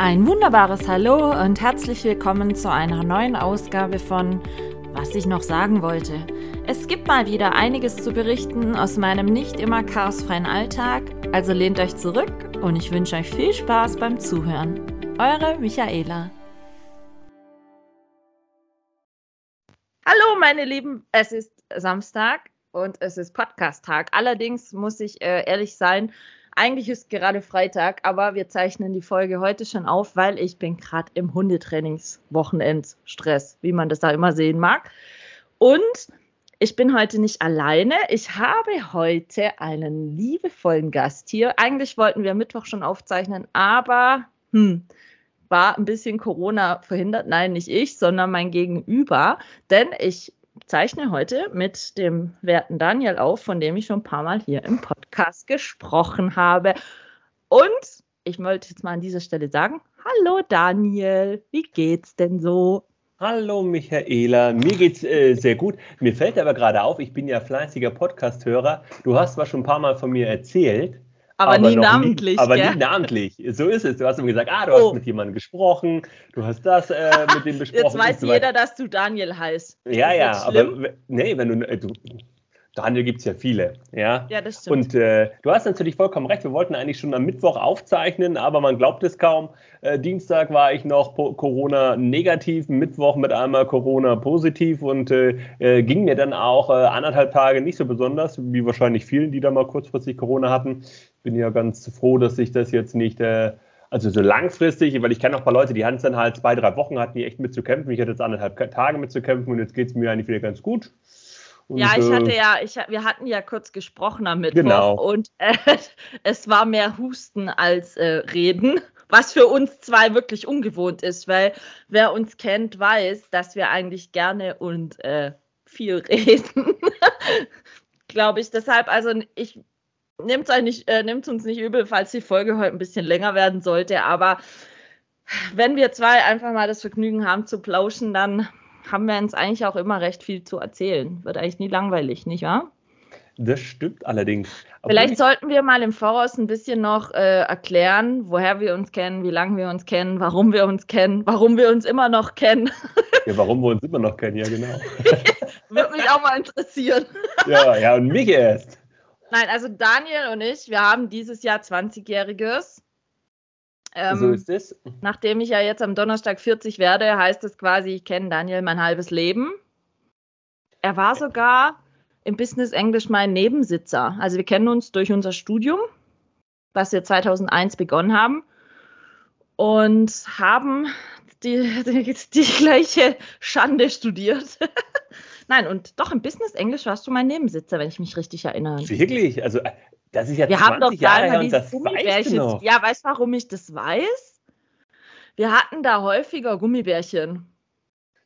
Ein wunderbares Hallo und herzlich willkommen zu einer neuen Ausgabe von Was ich noch sagen wollte. Es gibt mal wieder einiges zu berichten aus meinem nicht immer chaosfreien Alltag, also lehnt euch zurück und ich wünsche euch viel Spaß beim Zuhören. Eure Michaela. Hallo meine Lieben, es ist Samstag und es ist Podcast-Tag. Allerdings muss ich äh, ehrlich sein, eigentlich ist gerade Freitag, aber wir zeichnen die Folge heute schon auf, weil ich bin gerade im Hundetrainingswochenendstress, wie man das da immer sehen mag. Und ich bin heute nicht alleine. Ich habe heute einen liebevollen Gast hier. Eigentlich wollten wir Mittwoch schon aufzeichnen, aber hm, war ein bisschen Corona verhindert. Nein, nicht ich, sondern mein Gegenüber. Denn ich zeichne heute mit dem werten Daniel auf, von dem ich schon ein paar Mal hier im Podcast gesprochen habe. Und ich wollte jetzt mal an dieser Stelle sagen, hallo Daniel, wie geht's denn so? Hallo Michaela, mir geht's äh, sehr gut. Mir fällt aber gerade auf, ich bin ja fleißiger Podcast-Hörer. Du hast zwar schon ein paar Mal von mir erzählt, aber, aber nie namentlich. Nie, aber gell? nie namentlich. So ist es. Du hast immer gesagt, ah, du oh. hast mit jemandem gesprochen, du hast das äh, mit dem besprochen. Jetzt weiß so jeder, dass du Daniel heißt. Ja, ja, aber nee, wenn du, äh, du Daniel gibt es ja viele, ja. Ja, das stimmt. Und äh, du hast natürlich vollkommen recht. Wir wollten eigentlich schon am Mittwoch aufzeichnen, aber man glaubt es kaum. Äh, Dienstag war ich noch Corona negativ, Mittwoch mit einmal Corona positiv und äh, äh, ging mir dann auch äh, anderthalb Tage nicht so besonders, wie wahrscheinlich vielen, die da mal kurzfristig Corona hatten. Bin ja ganz froh, dass sich das jetzt nicht äh, also so langfristig, weil ich kenne auch ein paar Leute, die hatten es dann halt zwei, drei Wochen, hatten die echt mitzukämpfen. Ich hatte jetzt anderthalb Tage mitzukämpfen und jetzt geht es mir eigentlich wieder ganz gut. Und, ja, ich hatte ja, ich, wir hatten ja kurz gesprochen am Mittwoch genau. und äh, es war mehr Husten als äh, Reden, was für uns zwei wirklich ungewohnt ist, weil wer uns kennt, weiß, dass wir eigentlich gerne und äh, viel reden. Glaube ich. Deshalb, also ich nehmt es äh, uns nicht übel, falls die Folge heute ein bisschen länger werden sollte, aber wenn wir zwei einfach mal das Vergnügen haben zu plauschen, dann haben wir uns eigentlich auch immer recht viel zu erzählen. Wird eigentlich nie langweilig, nicht wahr? Das stimmt allerdings. Aber Vielleicht sollten wir mal im Voraus ein bisschen noch äh, erklären, woher wir uns kennen, wie lange wir uns kennen, warum wir uns kennen, warum wir uns immer noch kennen. Ja, warum wir uns immer noch kennen, ja genau. Würde mich auch mal interessieren. Ja, ja, und mich erst. Nein, also Daniel und ich, wir haben dieses Jahr 20-Jähriges. Ähm, so ist es. Nachdem ich ja jetzt am Donnerstag 40 werde, heißt es quasi, ich kenne Daniel mein halbes Leben. Er war sogar im Business Englisch mein Nebensitzer. Also wir kennen uns durch unser Studium, was wir 2001 begonnen haben und haben die, die, die gleiche Schande studiert. Nein, und doch im Business Englisch warst du mein Nebensitzer, wenn ich mich richtig erinnere. Wirklich? Also das ist ja wir 20 haben doch Jahre her das weißt du. Ja, weißt du, warum ich das weiß? Wir hatten da häufiger Gummibärchen.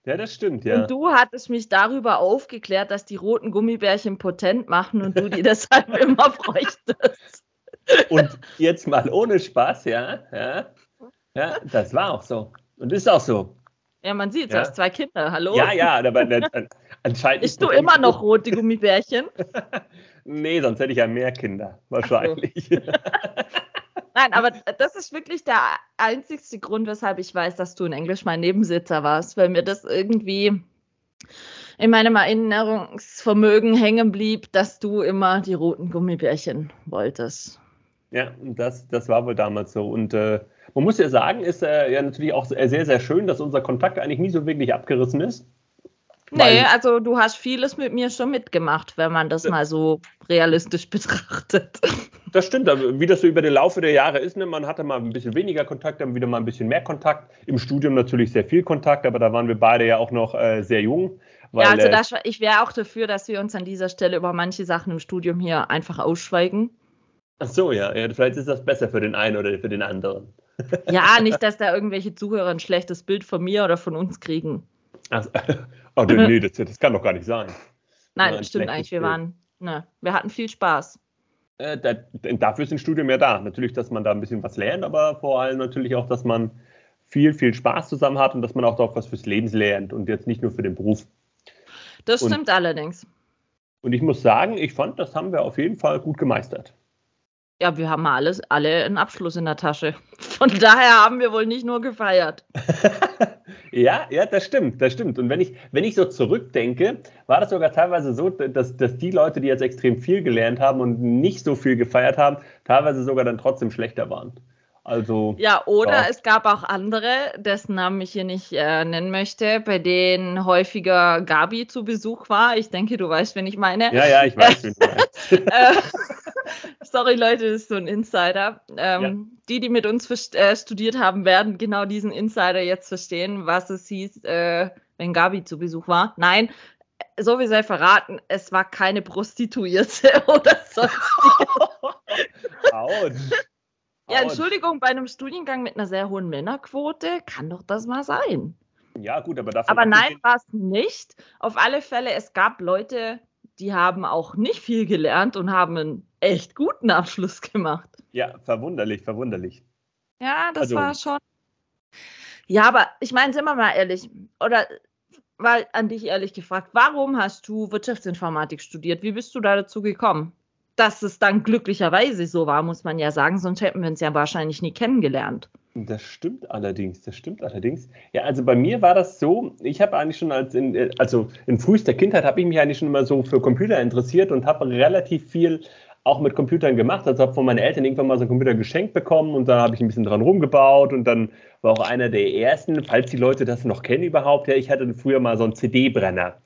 Ja, das stimmt, ja. Und du hattest mich darüber aufgeklärt, dass die roten Gummibärchen potent machen und du die deshalb immer bräuchtest. Und jetzt mal ohne Spaß, ja, ja. Ja, das war auch so. Und ist auch so. Ja, man sieht, du ja. hast zwei Kinder, hallo? Ja, ja, aber anscheinend. Bist du immer noch rote Gummibärchen? Nee, sonst hätte ich ja mehr Kinder, wahrscheinlich. So. Nein, aber das ist wirklich der einzigste Grund, weshalb ich weiß, dass du in Englisch mein Nebensitzer warst, weil mir das irgendwie in meinem Erinnerungsvermögen hängen blieb, dass du immer die roten Gummibärchen wolltest. Ja, das, das war wohl damals so. Und äh, man muss ja sagen, ist äh, ja natürlich auch sehr, sehr schön, dass unser Kontakt eigentlich nie so wirklich abgerissen ist. Nee, also du hast vieles mit mir schon mitgemacht, wenn man das mal so realistisch betrachtet. Das stimmt, wie das so über den Laufe der Jahre ist, ne? man hatte mal ein bisschen weniger Kontakt, dann wieder mal ein bisschen mehr Kontakt. Im Studium natürlich sehr viel Kontakt, aber da waren wir beide ja auch noch äh, sehr jung. Weil, ja, also äh, das, ich wäre auch dafür, dass wir uns an dieser Stelle über manche Sachen im Studium hier einfach ausschweigen. Ach so, ja. ja vielleicht ist das besser für den einen oder für den anderen. Ja, nicht, dass da irgendwelche Zuhörer ein schlechtes Bild von mir oder von uns kriegen. Also, oh, nee, das, das, kann doch gar nicht sein. Nein, das stimmt eigentlich. Wir waren, ne, wir hatten viel Spaß. Äh, da, dafür ist ein Studium ja da. Natürlich, dass man da ein bisschen was lernt, aber vor allem natürlich auch, dass man viel, viel Spaß zusammen hat und dass man auch doch was fürs Leben lernt und jetzt nicht nur für den Beruf. Das stimmt und, allerdings. Und ich muss sagen, ich fand, das haben wir auf jeden Fall gut gemeistert. Ja, wir haben alles, alle einen Abschluss in der Tasche. Von daher haben wir wohl nicht nur gefeiert. ja, ja, das stimmt, das stimmt. Und wenn ich, wenn ich so zurückdenke, war das sogar teilweise so, dass, dass die Leute, die jetzt extrem viel gelernt haben und nicht so viel gefeiert haben, teilweise sogar dann trotzdem schlechter waren. Also. Ja, oder ja. es gab auch andere, dessen Namen ich hier nicht äh, nennen möchte, bei denen häufiger Gabi zu Besuch war. Ich denke, du weißt, wen ich meine. Ja, ja, ich weiß, wen du meinst. Äh, sorry, Leute, das ist so ein Insider. Ähm, ja. Die, die mit uns äh, studiert haben, werden genau diesen Insider jetzt verstehen, was es hieß, äh, wenn Gabi zu Besuch war. Nein, so wie sei verraten, es war keine Prostituierte oder. Autsch. Ja, Entschuldigung, bei einem Studiengang mit einer sehr hohen Männerquote kann doch das mal sein. Ja, gut, aber dafür. Aber nein, war es nicht. Auf alle Fälle, es gab Leute, die haben auch nicht viel gelernt und haben einen echt guten Abschluss gemacht. Ja, verwunderlich, verwunderlich. Ja, das also, war schon. Ja, aber ich meine, sind wir mal ehrlich, oder mal an dich ehrlich gefragt, warum hast du Wirtschaftsinformatik studiert? Wie bist du da dazu gekommen? Dass es dann glücklicherweise so war, muss man ja sagen, sonst hätten wir uns ja wahrscheinlich nie kennengelernt. Das stimmt allerdings, das stimmt allerdings. Ja, also bei mir war das so, ich habe eigentlich schon als in, also in frühester Kindheit habe ich mich eigentlich schon immer so für Computer interessiert und habe relativ viel auch mit Computern gemacht. Also habe von meinen Eltern irgendwann mal so einen Computer geschenkt bekommen und da habe ich ein bisschen dran rumgebaut und dann war auch einer der ersten, falls die Leute das noch kennen überhaupt, ja, ich hatte früher mal so einen CD-Brenner.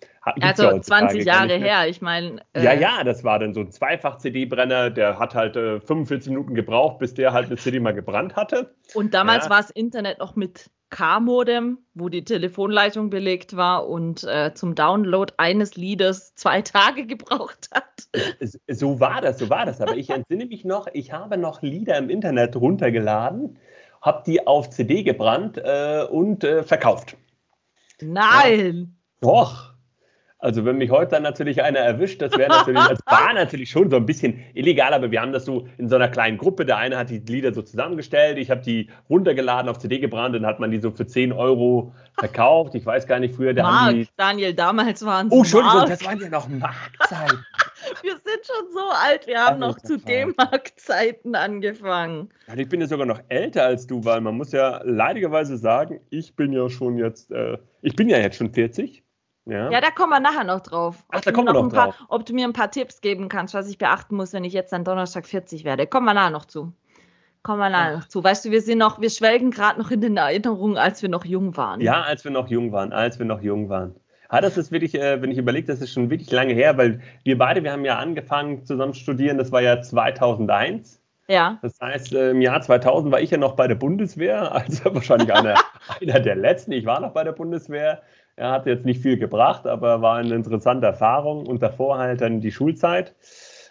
Also 20 Jahre her, ich meine. Äh ja, ja, das war dann so ein Zweifach-CD-Brenner, der hat halt äh, 45 Minuten gebraucht, bis der halt eine CD mal gebrannt hatte. Und damals ja. war das Internet noch mit K-Modem, wo die Telefonleitung belegt war und äh, zum Download eines Liedes zwei Tage gebraucht hat. So war das, so war das. Aber ich entsinne mich noch, ich habe noch Lieder im Internet runtergeladen, habe die auf CD gebrannt äh, und äh, verkauft. Nein! Ja. Doch. Also wenn mich heute dann natürlich einer erwischt, das wäre natürlich, das war natürlich schon so ein bisschen illegal, aber wir haben das so in so einer kleinen Gruppe. Der eine hat die Lieder so zusammengestellt, ich habe die runtergeladen, auf CD gebrannt, dann hat man die so für 10 Euro verkauft. Ich weiß gar nicht, früher der Mark, die... Daniel, damals waren es Oh, Entschuldigung, Mark. das waren ja noch Markzeiten. wir sind schon so alt, wir haben noch zu D-Mark-Zeiten angefangen. Und ich bin ja sogar noch älter als du, weil man muss ja leidigerweise sagen, ich bin ja schon jetzt, äh, ich bin ja jetzt schon 40. Ja. ja, da kommen wir nachher noch drauf. Ach, da kommen wir noch paar, drauf. Ob du mir ein paar Tipps geben kannst, was ich beachten muss, wenn ich jetzt an Donnerstag 40 werde. Kommen wir nachher noch zu. Kommen wir nachher noch zu. Weißt du, wir sind noch, wir schwelgen gerade noch in den Erinnerungen, als wir noch jung waren. Ja, als wir noch jung waren, als wir noch jung waren. Ja, das ist wirklich, äh, wenn ich überlege, das ist schon wirklich lange her, weil wir beide, wir haben ja angefangen zusammen zu studieren, das war ja 2001. Ja. Das heißt, äh, im Jahr 2000 war ich ja noch bei der Bundeswehr, also wahrscheinlich einer, einer der letzten. Ich war noch bei der Bundeswehr. Er hat jetzt nicht viel gebracht, aber war eine interessante Erfahrung und davor halt dann die Schulzeit.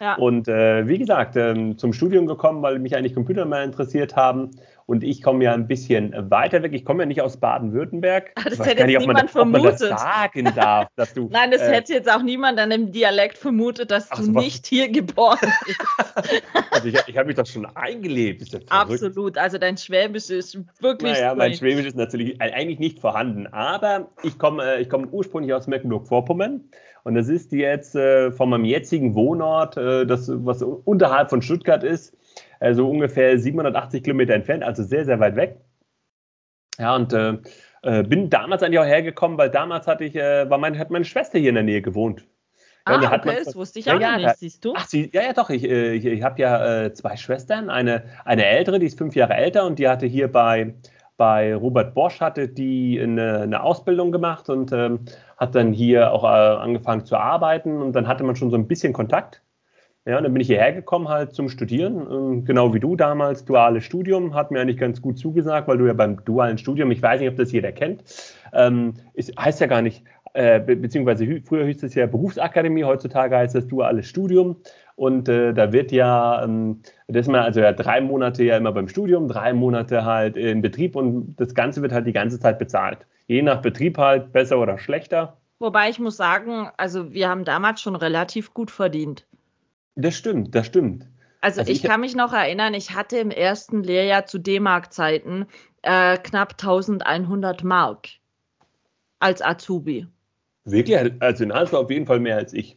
Ja. Und äh, wie gesagt, ähm, zum Studium gekommen, weil mich eigentlich Computer mehr interessiert haben. Und ich komme ja ein bisschen weiter weg. Ich komme ja nicht aus Baden-Württemberg. Ah, das hätte jetzt niemand vermutet. das sagen darf, dass du, Nein, das äh, hätte jetzt auch niemand an dem Dialekt vermutet, dass du so, nicht hier geboren bist. also ich, ich habe mich doch schon eingelebt. Ja Absolut. Also dein Schwäbisch ist wirklich. Naja, mein Schwäbisch ist natürlich eigentlich nicht vorhanden. Aber ich komme äh, ich komm ursprünglich aus Mecklenburg-Vorpommern. Und das ist jetzt äh, von meinem jetzigen Wohnort, äh, das, was unterhalb von Stuttgart ist, also ungefähr 780 Kilometer entfernt, also sehr, sehr weit weg. Ja, und äh, äh, bin damals eigentlich auch hergekommen, weil damals hatte ich, äh, war meine, hat meine Schwester hier in der Nähe gewohnt. Ja, ah, okay, das wusste ich auch ja, nicht, siehst du? Ach, sie, ja, ja, doch, ich, äh, ich, ich habe ja äh, zwei Schwestern, eine, eine ältere, die ist fünf Jahre älter und die hatte hier bei, bei Robert Bosch, hatte die eine, eine Ausbildung gemacht und ähm, hat dann hier auch äh, angefangen zu arbeiten und dann hatte man schon so ein bisschen Kontakt. Ja, dann bin ich hierher gekommen halt zum Studieren, ähm, genau wie du damals, duales Studium, hat mir eigentlich ganz gut zugesagt, weil du ja beim dualen Studium, ich weiß nicht, ob das jeder kennt, ähm, ist, heißt ja gar nicht, äh, be beziehungsweise früher hieß es ja Berufsakademie, heutzutage heißt das duales Studium und äh, da wird ja, ähm, das ist mal also ja drei Monate ja immer beim Studium, drei Monate halt in Betrieb und das Ganze wird halt die ganze Zeit bezahlt. Je nach Betrieb halt besser oder schlechter. Wobei ich muss sagen, also wir haben damals schon relativ gut verdient. Das stimmt, das stimmt. Also, also ich, ich, kann mich noch erinnern, ich hatte im ersten Lehrjahr zu D-Mark-Zeiten äh, knapp 1100 Mark als Azubi. Wirklich? Also in Hansa auf jeden Fall mehr als ich.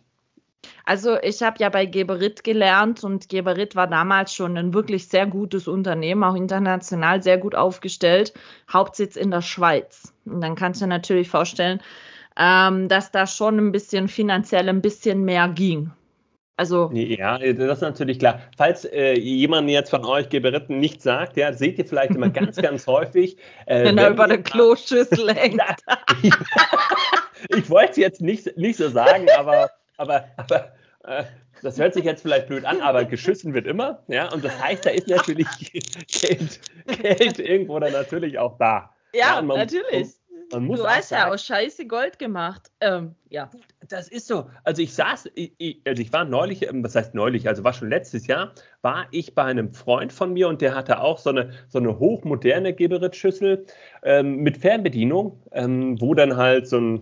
Also ich habe ja bei Geberit gelernt und Geberit war damals schon ein wirklich sehr gutes Unternehmen, auch international sehr gut aufgestellt, Hauptsitz in der Schweiz. Und dann kannst du dir natürlich vorstellen, ähm, dass da schon ein bisschen finanziell ein bisschen mehr ging. Also ja, das ist natürlich klar. Falls äh, jemand jetzt von euch Geberitten nicht sagt, ja, seht ihr vielleicht immer ganz, ganz häufig. Äh, wenn er über der Kloschüssel hängt. ich, ich wollte es jetzt nicht, nicht so sagen, aber, aber, aber äh, das hört sich jetzt vielleicht blöd an, aber geschissen wird immer. Ja, und das heißt, da ist natürlich Geld, Geld irgendwo dann natürlich auch da. Ja, ja man, natürlich. Man muss du weißt ja, aus Scheiße Gold gemacht. Ähm, ja. Das ist so. Also ich saß, ich, also ich war neulich, ähm, was heißt neulich, also war schon letztes Jahr, war ich bei einem Freund von mir und der hatte auch so eine, so eine hochmoderne Geberit-Schüssel ähm, mit Fernbedienung, ähm, wo dann halt so ein,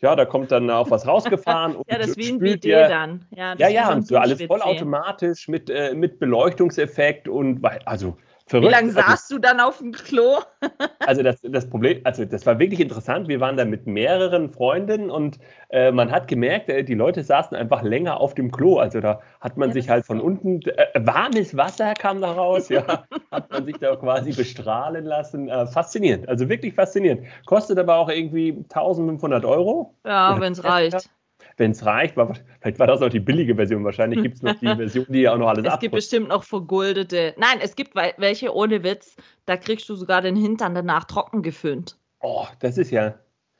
ja, da kommt dann auch was rausgefahren. ja, das ist wie ein Bidet dann. Ja, ja, ja und so alles vollautomatisch mit, äh, mit Beleuchtungseffekt und, also Verrückt. Wie lange also saßt du dann auf dem Klo? also das, das Problem, also das war wirklich interessant. Wir waren da mit mehreren Freundinnen und äh, man hat gemerkt, äh, die Leute saßen einfach länger auf dem Klo. Also da hat man ja, sich halt von unten, äh, warmes Wasser kam da raus, ja, hat man sich da quasi bestrahlen lassen. Äh, faszinierend, also wirklich faszinierend. Kostet aber auch irgendwie 1500 Euro. Ja, wenn es reicht wenn es reicht. War, vielleicht war das auch die billige Version. Wahrscheinlich gibt es noch die Version, die ja auch noch alles Es abputzt. gibt bestimmt noch vergoldete. Nein, es gibt welche ohne Witz. Da kriegst du sogar den Hintern danach trocken geföhnt. Oh, das ist ja.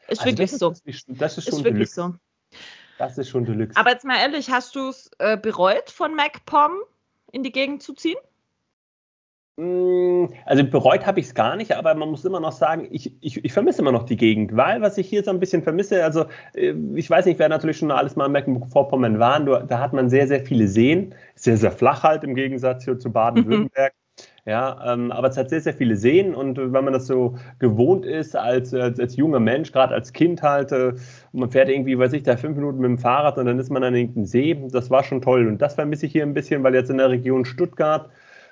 Ist also wirklich das so. Ist, das ist schon ist wirklich so. Das ist schon Deluxe. Aber jetzt mal ehrlich, hast du es äh, bereut, von MacPom in die Gegend zu ziehen? Mm, also bereut habe ich es gar nicht, aber man muss immer noch sagen, ich, ich, ich, vermisse immer noch die Gegend, weil was ich hier so ein bisschen vermisse, also äh, ich weiß nicht, wer natürlich schon alles mal in Mecklenburg-Vorpommern waren, da hat man sehr, sehr viele Seen, sehr, sehr flach halt im Gegensatz hier zu Baden-Württemberg. Mhm. Ja, ähm, aber es hat sehr, sehr viele Seen und wenn man das so gewohnt ist als, als, als junger Mensch, gerade als Kind halt, äh, man fährt irgendwie, weiß ich, da fünf Minuten mit dem Fahrrad und dann ist man an irgendeinem See, das war schon toll und das vermisse ich hier ein bisschen, weil jetzt in der Region Stuttgart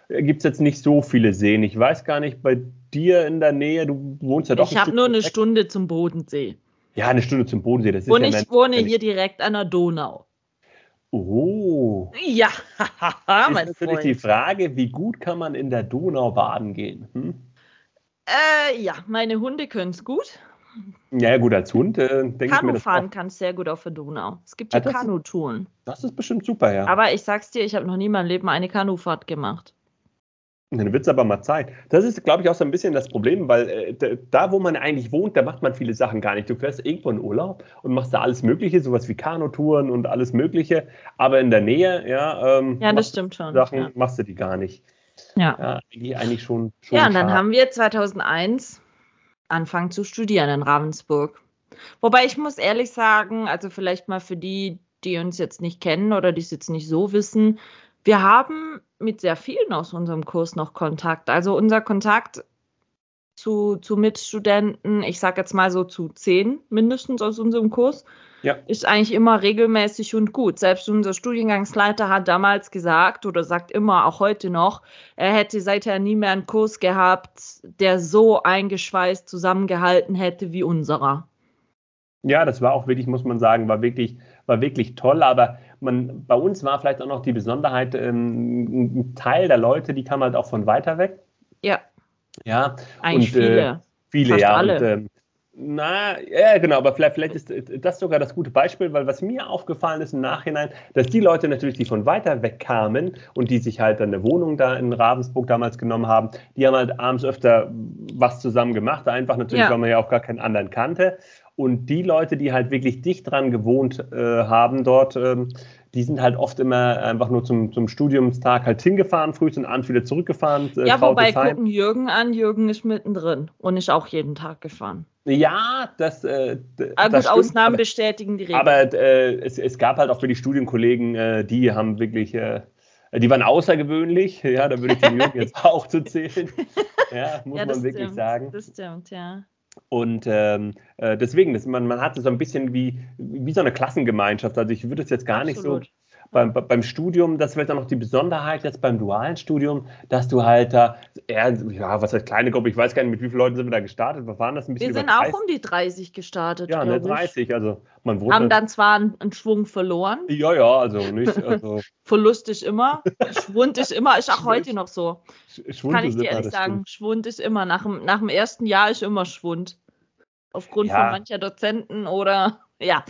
gibt es jetzt nicht so viele Seen. Ich weiß gar nicht, bei dir in der Nähe, du wohnst ja doch. Ich habe nur eine weg. Stunde zum Bodensee. Ja, eine Stunde zum Bodensee. Das ist Und ja ich wohne hier direkt an der Donau. Oh. Ja, mein ist natürlich die Frage, wie gut kann man in der Donau baden gehen? Hm? Äh, ja, meine Hunde können es gut. Ja, gut, als Hund äh, denke ich mir das fahren kannst sehr gut auf der Donau. Es gibt hier ja, Kanutouren. Das ist bestimmt super, ja. Aber ich sag's dir, ich habe noch nie in meinem Leben eine Kanufahrt gemacht. Dann wird es aber mal Zeit. Das ist, glaube ich, auch so ein bisschen das Problem, weil äh, da, wo man eigentlich wohnt, da macht man viele Sachen gar nicht. Du fährst irgendwo in Urlaub und machst da alles Mögliche, sowas wie Kanutouren und alles Mögliche. Aber in der Nähe, ja, ähm, ja das stimmt schon. Sachen ja. machst du die gar nicht. Ja. ja eigentlich, eigentlich schon, schon. Ja, und dann haben wir 2001 angefangen zu studieren in Ravensburg. Wobei ich muss ehrlich sagen, also vielleicht mal für die, die uns jetzt nicht kennen oder die es jetzt nicht so wissen, wir haben mit sehr vielen aus unserem Kurs noch Kontakt. Also unser Kontakt zu, zu Mitstudenten, ich sage jetzt mal so zu zehn mindestens aus unserem Kurs, ja. ist eigentlich immer regelmäßig und gut. Selbst unser Studiengangsleiter hat damals gesagt oder sagt immer, auch heute noch, er hätte seither nie mehr einen Kurs gehabt, der so eingeschweißt zusammengehalten hätte wie unserer. Ja, das war auch wirklich, muss man sagen, war wirklich, war wirklich toll. Aber man, bei uns war vielleicht auch noch die Besonderheit, ähm, ein Teil der Leute, die kamen halt auch von weiter weg. Ja. Ja. Eigentlich und, viele. Äh, viele, Fast ja. Alle. Und, ähm, na, ja, genau, aber vielleicht, vielleicht ist das sogar das gute Beispiel, weil was mir aufgefallen ist im Nachhinein, dass die Leute natürlich, die von weiter weg kamen und die sich halt eine Wohnung da in Ravensburg damals genommen haben, die haben halt abends öfter was zusammen gemacht, einfach natürlich, ja. weil man ja auch gar keinen anderen kannte. Und die Leute, die halt wirklich dicht dran gewohnt äh, haben dort, ähm, die sind halt oft immer einfach nur zum, zum Studiumstag halt hingefahren, früh und abends wieder zurückgefahren. Äh, ja, wobei gucken Jürgen an, Jürgen ist mittendrin und ist auch jeden Tag gefahren. Ja, das. Äh, ah, das gut, stimmt, Ausnahmen aber, bestätigen die Regel. Aber äh, es, es, gab halt auch für die Studienkollegen, äh, die haben wirklich. Äh, die waren außergewöhnlich, ja, da würde ich den Jürgen jetzt auch zu zählen. Ja, muss ja, man wirklich stimmt, sagen. Das stimmt, ja. Und ähm, äh, deswegen, das, man, man hat so ein bisschen wie, wie so eine Klassengemeinschaft. Also ich würde es jetzt gar Absolut. nicht so beim, beim Studium, das wird dann noch die Besonderheit jetzt beim dualen Studium, dass du halt da, eher, ja, was heißt kleine Gruppe, ich weiß gar nicht, mit wie vielen Leuten sind wir da gestartet, was waren das ein bisschen Wir sind auch um die 30 gestartet. Ja, ne, 30, also man wurde. Haben dann zwar einen, einen Schwung verloren. Ja, ja, also nicht. Also Verlust ist immer, Schwund ist immer, ist auch heute noch so. Schwund Kann ich dir ehrlich sagen, stimmt. Schwund ist immer, nach dem, nach dem ersten Jahr ist immer Schwund. Aufgrund ja. von mancher Dozenten oder ja.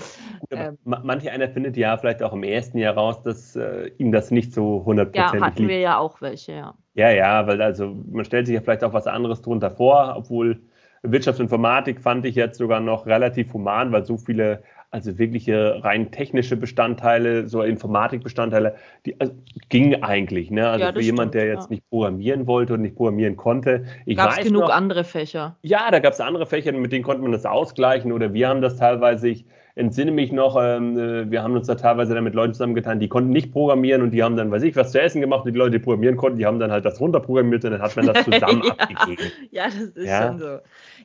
Ähm, manche einer findet ja vielleicht auch im ersten Jahr raus, dass äh, ihm das nicht so hundertprozentig Ja, hatten liegt. wir ja auch welche, ja. Ja, ja, weil also man stellt sich ja vielleicht auch was anderes drunter vor, obwohl Wirtschaftsinformatik fand ich jetzt sogar noch relativ human, weil so viele also wirkliche rein technische Bestandteile, so Informatikbestandteile, die also, ging eigentlich. Ne? Also ja, für jemand, der jetzt ja. nicht programmieren wollte und nicht programmieren konnte. Gab es genug noch, andere Fächer? Ja, da gab es andere Fächer, mit denen konnte man das ausgleichen oder wir haben das teilweise, ich entsinne mich noch, ähm, äh, wir haben uns da teilweise dann mit Leuten zusammengetan, die konnten nicht programmieren und die haben dann, weiß ich, was zu essen gemacht und die Leute, die programmieren konnten, die haben dann halt das runterprogrammiert und dann hat man das zusammen ja. abgegeben. Ja, das ist schon so.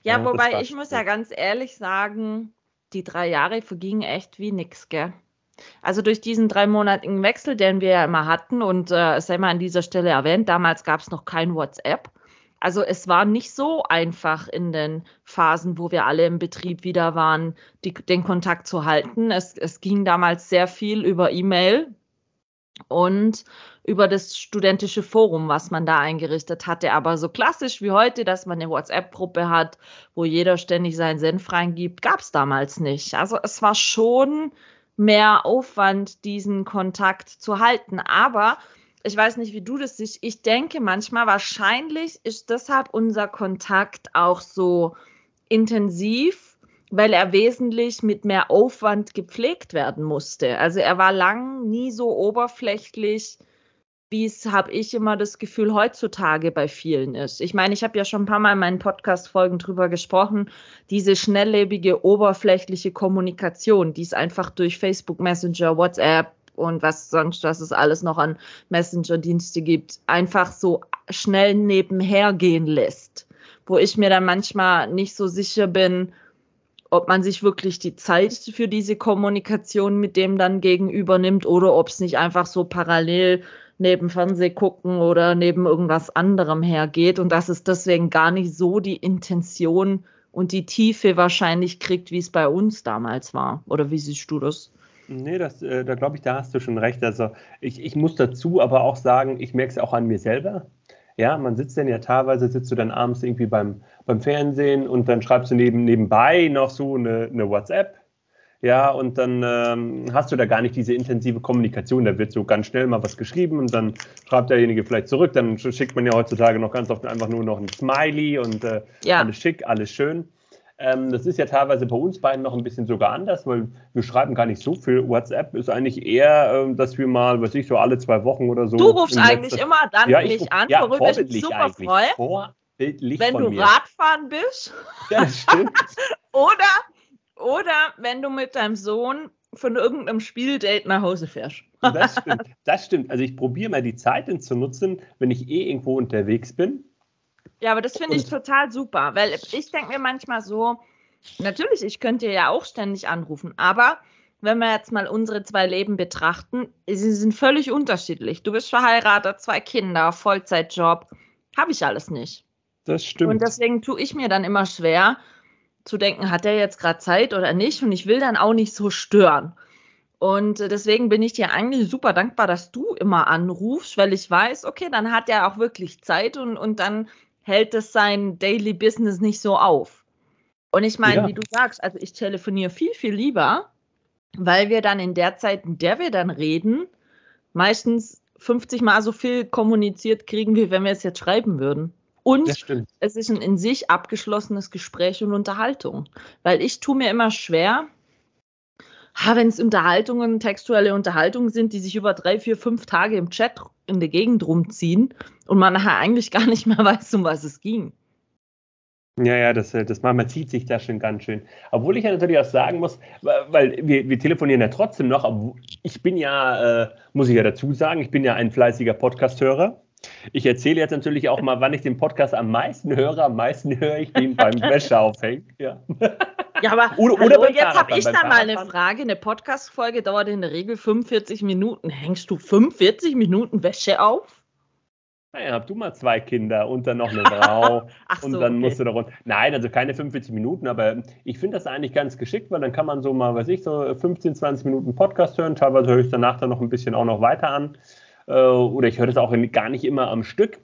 Ja, wobei ich muss ja ganz ehrlich sagen, die drei Jahre vergingen echt wie nix, gell? Also durch diesen dreimonatigen Wechsel, den wir ja immer hatten, und äh, sei mal an dieser Stelle erwähnt, damals gab es noch kein WhatsApp. Also es war nicht so einfach in den Phasen, wo wir alle im Betrieb wieder waren, die, den Kontakt zu halten. Es, es ging damals sehr viel über E-Mail und über das studentische Forum, was man da eingerichtet hatte. Aber so klassisch wie heute, dass man eine WhatsApp-Gruppe hat, wo jeder ständig seinen Senf reingibt, gab es damals nicht. Also es war schon mehr Aufwand, diesen Kontakt zu halten. Aber ich weiß nicht, wie du das siehst. Ich denke manchmal, wahrscheinlich ist deshalb unser Kontakt auch so intensiv, weil er wesentlich mit mehr Aufwand gepflegt werden musste. Also er war lang nie so oberflächlich wie es, habe ich immer das Gefühl, heutzutage bei vielen ist. Ich meine, ich habe ja schon ein paar Mal in meinen Podcast-Folgen drüber gesprochen, diese schnelllebige, oberflächliche Kommunikation, die es einfach durch Facebook Messenger, WhatsApp und was sonst, was es alles noch an Messenger-Dienste gibt, einfach so schnell nebenher gehen lässt. Wo ich mir dann manchmal nicht so sicher bin, ob man sich wirklich die Zeit für diese Kommunikation mit dem dann gegenüber nimmt oder ob es nicht einfach so parallel neben Fernseh gucken oder neben irgendwas anderem hergeht und dass es deswegen gar nicht so die Intention und die Tiefe wahrscheinlich kriegt, wie es bei uns damals war. Oder wie siehst du das? Nee, das, äh, da glaube ich, da hast du schon recht. Also ich, ich muss dazu aber auch sagen, ich merke es auch an mir selber. Ja, man sitzt dann ja teilweise, sitzt du dann abends irgendwie beim, beim Fernsehen und dann schreibst du neben, nebenbei noch so eine, eine WhatsApp ja, und dann ähm, hast du da gar nicht diese intensive Kommunikation. Da wird so ganz schnell mal was geschrieben und dann schreibt derjenige vielleicht zurück. Dann schickt man ja heutzutage noch ganz oft einfach nur noch ein Smiley und äh, ja. alles schick, alles schön. Ähm, das ist ja teilweise bei uns beiden noch ein bisschen sogar anders, weil wir schreiben gar nicht so viel. WhatsApp ist eigentlich eher, äh, dass wir mal, weiß ich, so alle zwei Wochen oder so. Du rufst eigentlich letzter... immer dann ja, mich an, ja, worüber ich mich super freue. Wenn du mir. Radfahren bist. Ja, das stimmt. oder oder wenn du mit deinem Sohn von irgendeinem Spieldate nach Hause fährst. das stimmt. Das stimmt. Also ich probiere mal die Zeit zu nutzen, wenn ich eh irgendwo unterwegs bin. Ja, aber das finde ich total super, weil ich denke mir manchmal so, natürlich, ich könnte ja auch ständig anrufen, aber wenn wir jetzt mal unsere zwei Leben betrachten, sie sind völlig unterschiedlich. Du bist verheiratet, zwei Kinder, Vollzeitjob, habe ich alles nicht. Das stimmt. Und deswegen tue ich mir dann immer schwer, zu denken, hat er jetzt gerade Zeit oder nicht? Und ich will dann auch nicht so stören. Und deswegen bin ich dir eigentlich super dankbar, dass du immer anrufst, weil ich weiß, okay, dann hat er auch wirklich Zeit und, und dann hält es sein Daily Business nicht so auf. Und ich meine, ja. wie du sagst, also ich telefoniere viel, viel lieber, weil wir dann in der Zeit, in der wir dann reden, meistens 50 Mal so viel kommuniziert kriegen, wie wenn wir es jetzt schreiben würden. Und es ist ein in sich abgeschlossenes Gespräch und Unterhaltung. Weil ich tue mir immer schwer, wenn es Unterhaltungen, textuelle Unterhaltungen sind, die sich über drei, vier, fünf Tage im Chat in der Gegend rumziehen und man nachher eigentlich gar nicht mehr weiß, um was es ging. Ja, ja, das, das man zieht sich da schon ganz schön. Obwohl ich ja natürlich auch sagen muss, weil wir, wir telefonieren ja trotzdem noch, ich bin ja, äh, muss ich ja dazu sagen, ich bin ja ein fleißiger Podcast-Hörer. Ich erzähle jetzt natürlich auch mal, wann ich den Podcast am meisten höre. Am meisten höre ich den beim Wäsche aufhängen. Ja. Ja, aber oder, hallo, oder jetzt habe ich da mal eine Frage. Eine Podcast-Folge dauert in der Regel 45 Minuten. Hängst du 45 Minuten Wäsche auf? Naja, hab du mal zwei Kinder und dann noch eine Frau so, und dann okay. musst du da runter. Nein, also keine 45 Minuten, aber ich finde das eigentlich ganz geschickt, weil dann kann man so mal, weiß ich, so 15, 20 Minuten Podcast hören. Teilweise höre ich danach dann noch ein bisschen auch noch weiter an. Äh, oder ich höre das auch gar nicht immer am Stück.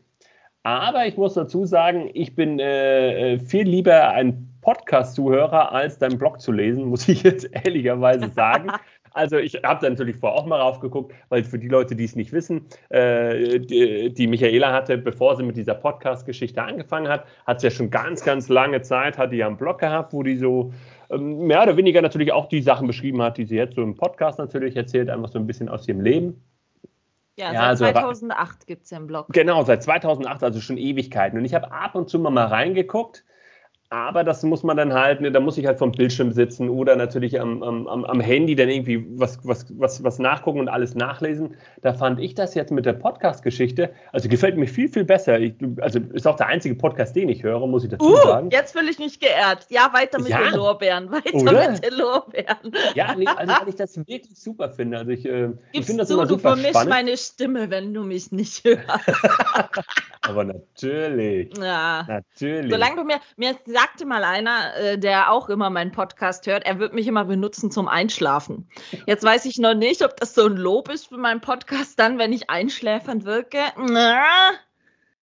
Aber ich muss dazu sagen, ich bin äh, äh viel lieber ein Podcast-Zuhörer, als deinen Blog zu lesen, muss ich jetzt ehrlicherweise sagen. Also ich habe da natürlich vorher auch mal raufgeguckt, weil für die Leute, die es nicht wissen, äh, die, die, Michaela hatte, bevor sie mit dieser Podcast-Geschichte angefangen hat, hat sie ja schon ganz, ganz lange Zeit, hat die ja einen Blog gehabt, wo die so ähm, mehr oder weniger natürlich auch die Sachen beschrieben hat, die sie jetzt so im Podcast natürlich erzählt, einfach so ein bisschen aus ihrem Leben. Ja, ja seit also, 2008 gibt es ja einen Blog. Genau, seit 2008, also schon Ewigkeiten. Und ich habe ab und zu mal, mal reingeguckt aber das muss man dann halt, ne, da muss ich halt vom Bildschirm sitzen oder natürlich am, am, am Handy dann irgendwie was, was, was, was nachgucken und alles nachlesen. Da fand ich das jetzt mit der Podcast-Geschichte, also gefällt mir viel, viel besser. Ich, also ist auch der einzige Podcast, den ich höre, muss ich dazu uh, sagen. Jetzt fühle ich mich geehrt. Ja, weiter mit ja. den Lorbeeren, weiter oder? mit den Lorbeeren. Ja, nee, also weil ich das wirklich super finde. Also ich, äh, ich finde das du, immer super du vermischst meine Stimme, wenn du mich nicht hörst. Aber natürlich. Ja. Natürlich. Solange du mir, mir sagte mal einer, äh, der auch immer meinen Podcast hört, er wird mich immer benutzen zum Einschlafen. Jetzt weiß ich noch nicht, ob das so ein Lob ist für meinen Podcast dann, wenn ich einschläfernd wirke.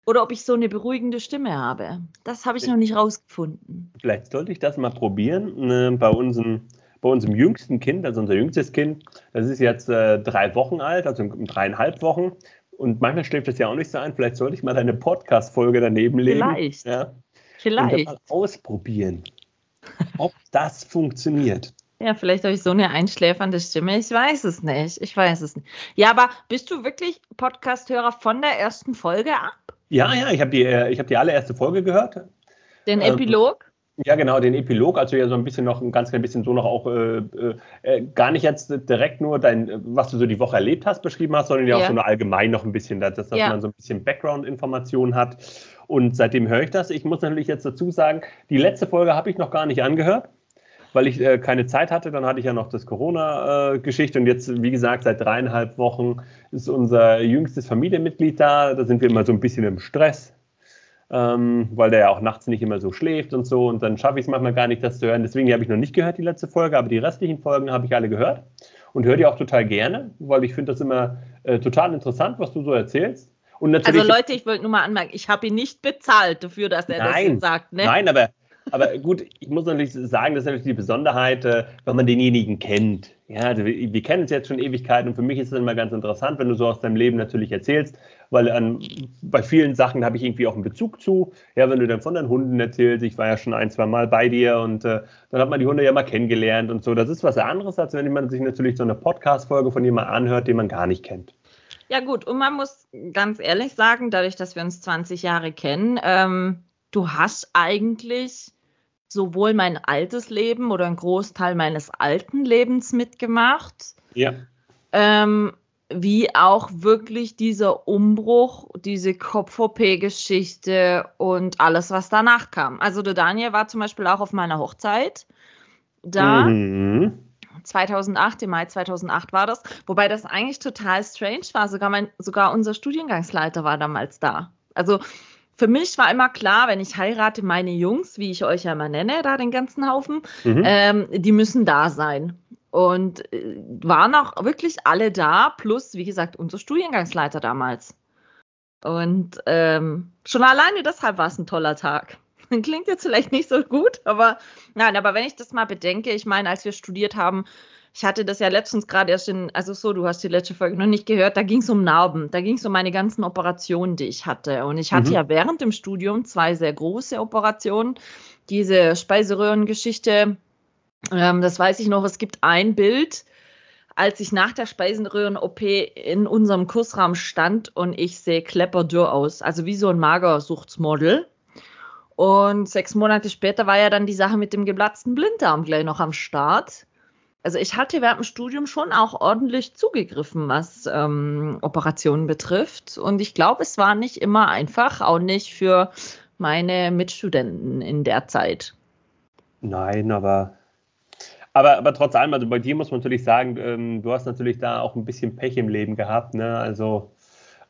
Oder ob ich so eine beruhigende Stimme habe. Das habe ich noch nicht rausgefunden. Vielleicht sollte ich das mal probieren äh, bei unserem bei unserem jüngsten Kind, also unser jüngstes Kind, das ist jetzt äh, drei Wochen alt, also dreieinhalb Wochen. Und manchmal schläft es ja auch nicht so ein. Vielleicht sollte ich mal eine Podcast-Folge daneben legen. Vielleicht. Ja? Vielleicht. Mal ausprobieren, ob das funktioniert. Ja, vielleicht habe ich so eine einschläfernde Stimme. Ich weiß es nicht. Ich weiß es nicht. Ja, aber bist du wirklich Podcast-Hörer von der ersten Folge ab? Ja, ja, ich habe die, äh, hab die allererste Folge gehört. Den ähm, Epilog? Ja, genau, den Epilog, also ja so ein bisschen noch, ein ganz klein bisschen so noch auch, äh, äh, gar nicht jetzt direkt nur dein, was du so die Woche erlebt hast, beschrieben hast, sondern ja, ja. auch so nur allgemein noch ein bisschen, dass, dass ja. man so ein bisschen Background-Informationen hat. Und seitdem höre ich das. Ich muss natürlich jetzt dazu sagen, die letzte Folge habe ich noch gar nicht angehört weil ich äh, keine Zeit hatte. Dann hatte ich ja noch das Corona-Geschichte und jetzt, wie gesagt, seit dreieinhalb Wochen ist unser jüngstes Familienmitglied da. Da sind wir immer so ein bisschen im Stress ähm, weil der ja auch nachts nicht immer so schläft und so. Und dann schaffe ich es manchmal gar nicht, das zu hören. Deswegen habe ich noch nicht gehört, die letzte Folge, aber die restlichen Folgen habe ich alle gehört und höre die auch total gerne, weil ich finde das immer äh, total interessant, was du so erzählst. also Leute, ich wollte nur mal anmerken, ich habe ihn nicht bezahlt dafür, dass er nein, das sagt. Ne? Nein, aber aber gut, ich muss natürlich sagen, das ist natürlich die Besonderheit, äh, wenn man denjenigen kennt. Ja, also wir, wir kennen uns jetzt schon Ewigkeiten und für mich ist es immer ganz interessant, wenn du so aus deinem Leben natürlich erzählst, weil an, bei vielen Sachen habe ich irgendwie auch einen Bezug zu. Ja, wenn du dann von deinen Hunden erzählst, ich war ja schon ein, zwei Mal bei dir und äh, dann hat man die Hunde ja mal kennengelernt und so. Das ist was anderes, als wenn man sich natürlich so eine Podcast-Folge von jemandem anhört, den man gar nicht kennt. Ja, gut, und man muss ganz ehrlich sagen, dadurch, dass wir uns 20 Jahre kennen, ähm, du hast eigentlich sowohl mein altes Leben oder einen Großteil meines alten Lebens mitgemacht. Ja. Ähm, wie auch wirklich dieser Umbruch, diese Kopf-OP-Geschichte und alles, was danach kam. Also der Daniel war zum Beispiel auch auf meiner Hochzeit da. Mhm. 2008, im Mai 2008 war das, wobei das eigentlich total strange war. Sogar, mein, sogar unser Studiengangsleiter war damals da. Also für mich war immer klar, wenn ich heirate, meine Jungs, wie ich euch ja immer nenne, da den ganzen Haufen, mhm. ähm, die müssen da sein. Und äh, waren auch wirklich alle da, plus, wie gesagt, unser Studiengangsleiter damals. Und ähm, schon alleine deshalb war es ein toller Tag. Klingt jetzt vielleicht nicht so gut, aber nein, aber wenn ich das mal bedenke, ich meine, als wir studiert haben, ich hatte das ja letztens gerade erst in, also so, du hast die letzte Folge noch nicht gehört, da ging es um Narben, da ging es um meine ganzen Operationen, die ich hatte. Und ich hatte mhm. ja während dem Studium zwei sehr große Operationen. Diese Speiseröhrengeschichte, ähm, das weiß ich noch, es gibt ein Bild, als ich nach der Speiseröhren-OP in unserem Kursraum stand und ich sehe klepperdürr aus, also wie so ein Magersuchtsmodel. Und sechs Monate später war ja dann die Sache mit dem geplatzten Blinddarm gleich noch am Start. Also ich hatte während dem Studium schon auch ordentlich zugegriffen, was ähm, Operationen betrifft. Und ich glaube, es war nicht immer einfach, auch nicht für meine Mitstudenten in der Zeit. Nein, aber, aber, aber trotz allem, also bei dir muss man natürlich sagen, ähm, du hast natürlich da auch ein bisschen Pech im Leben gehabt. Ne? Also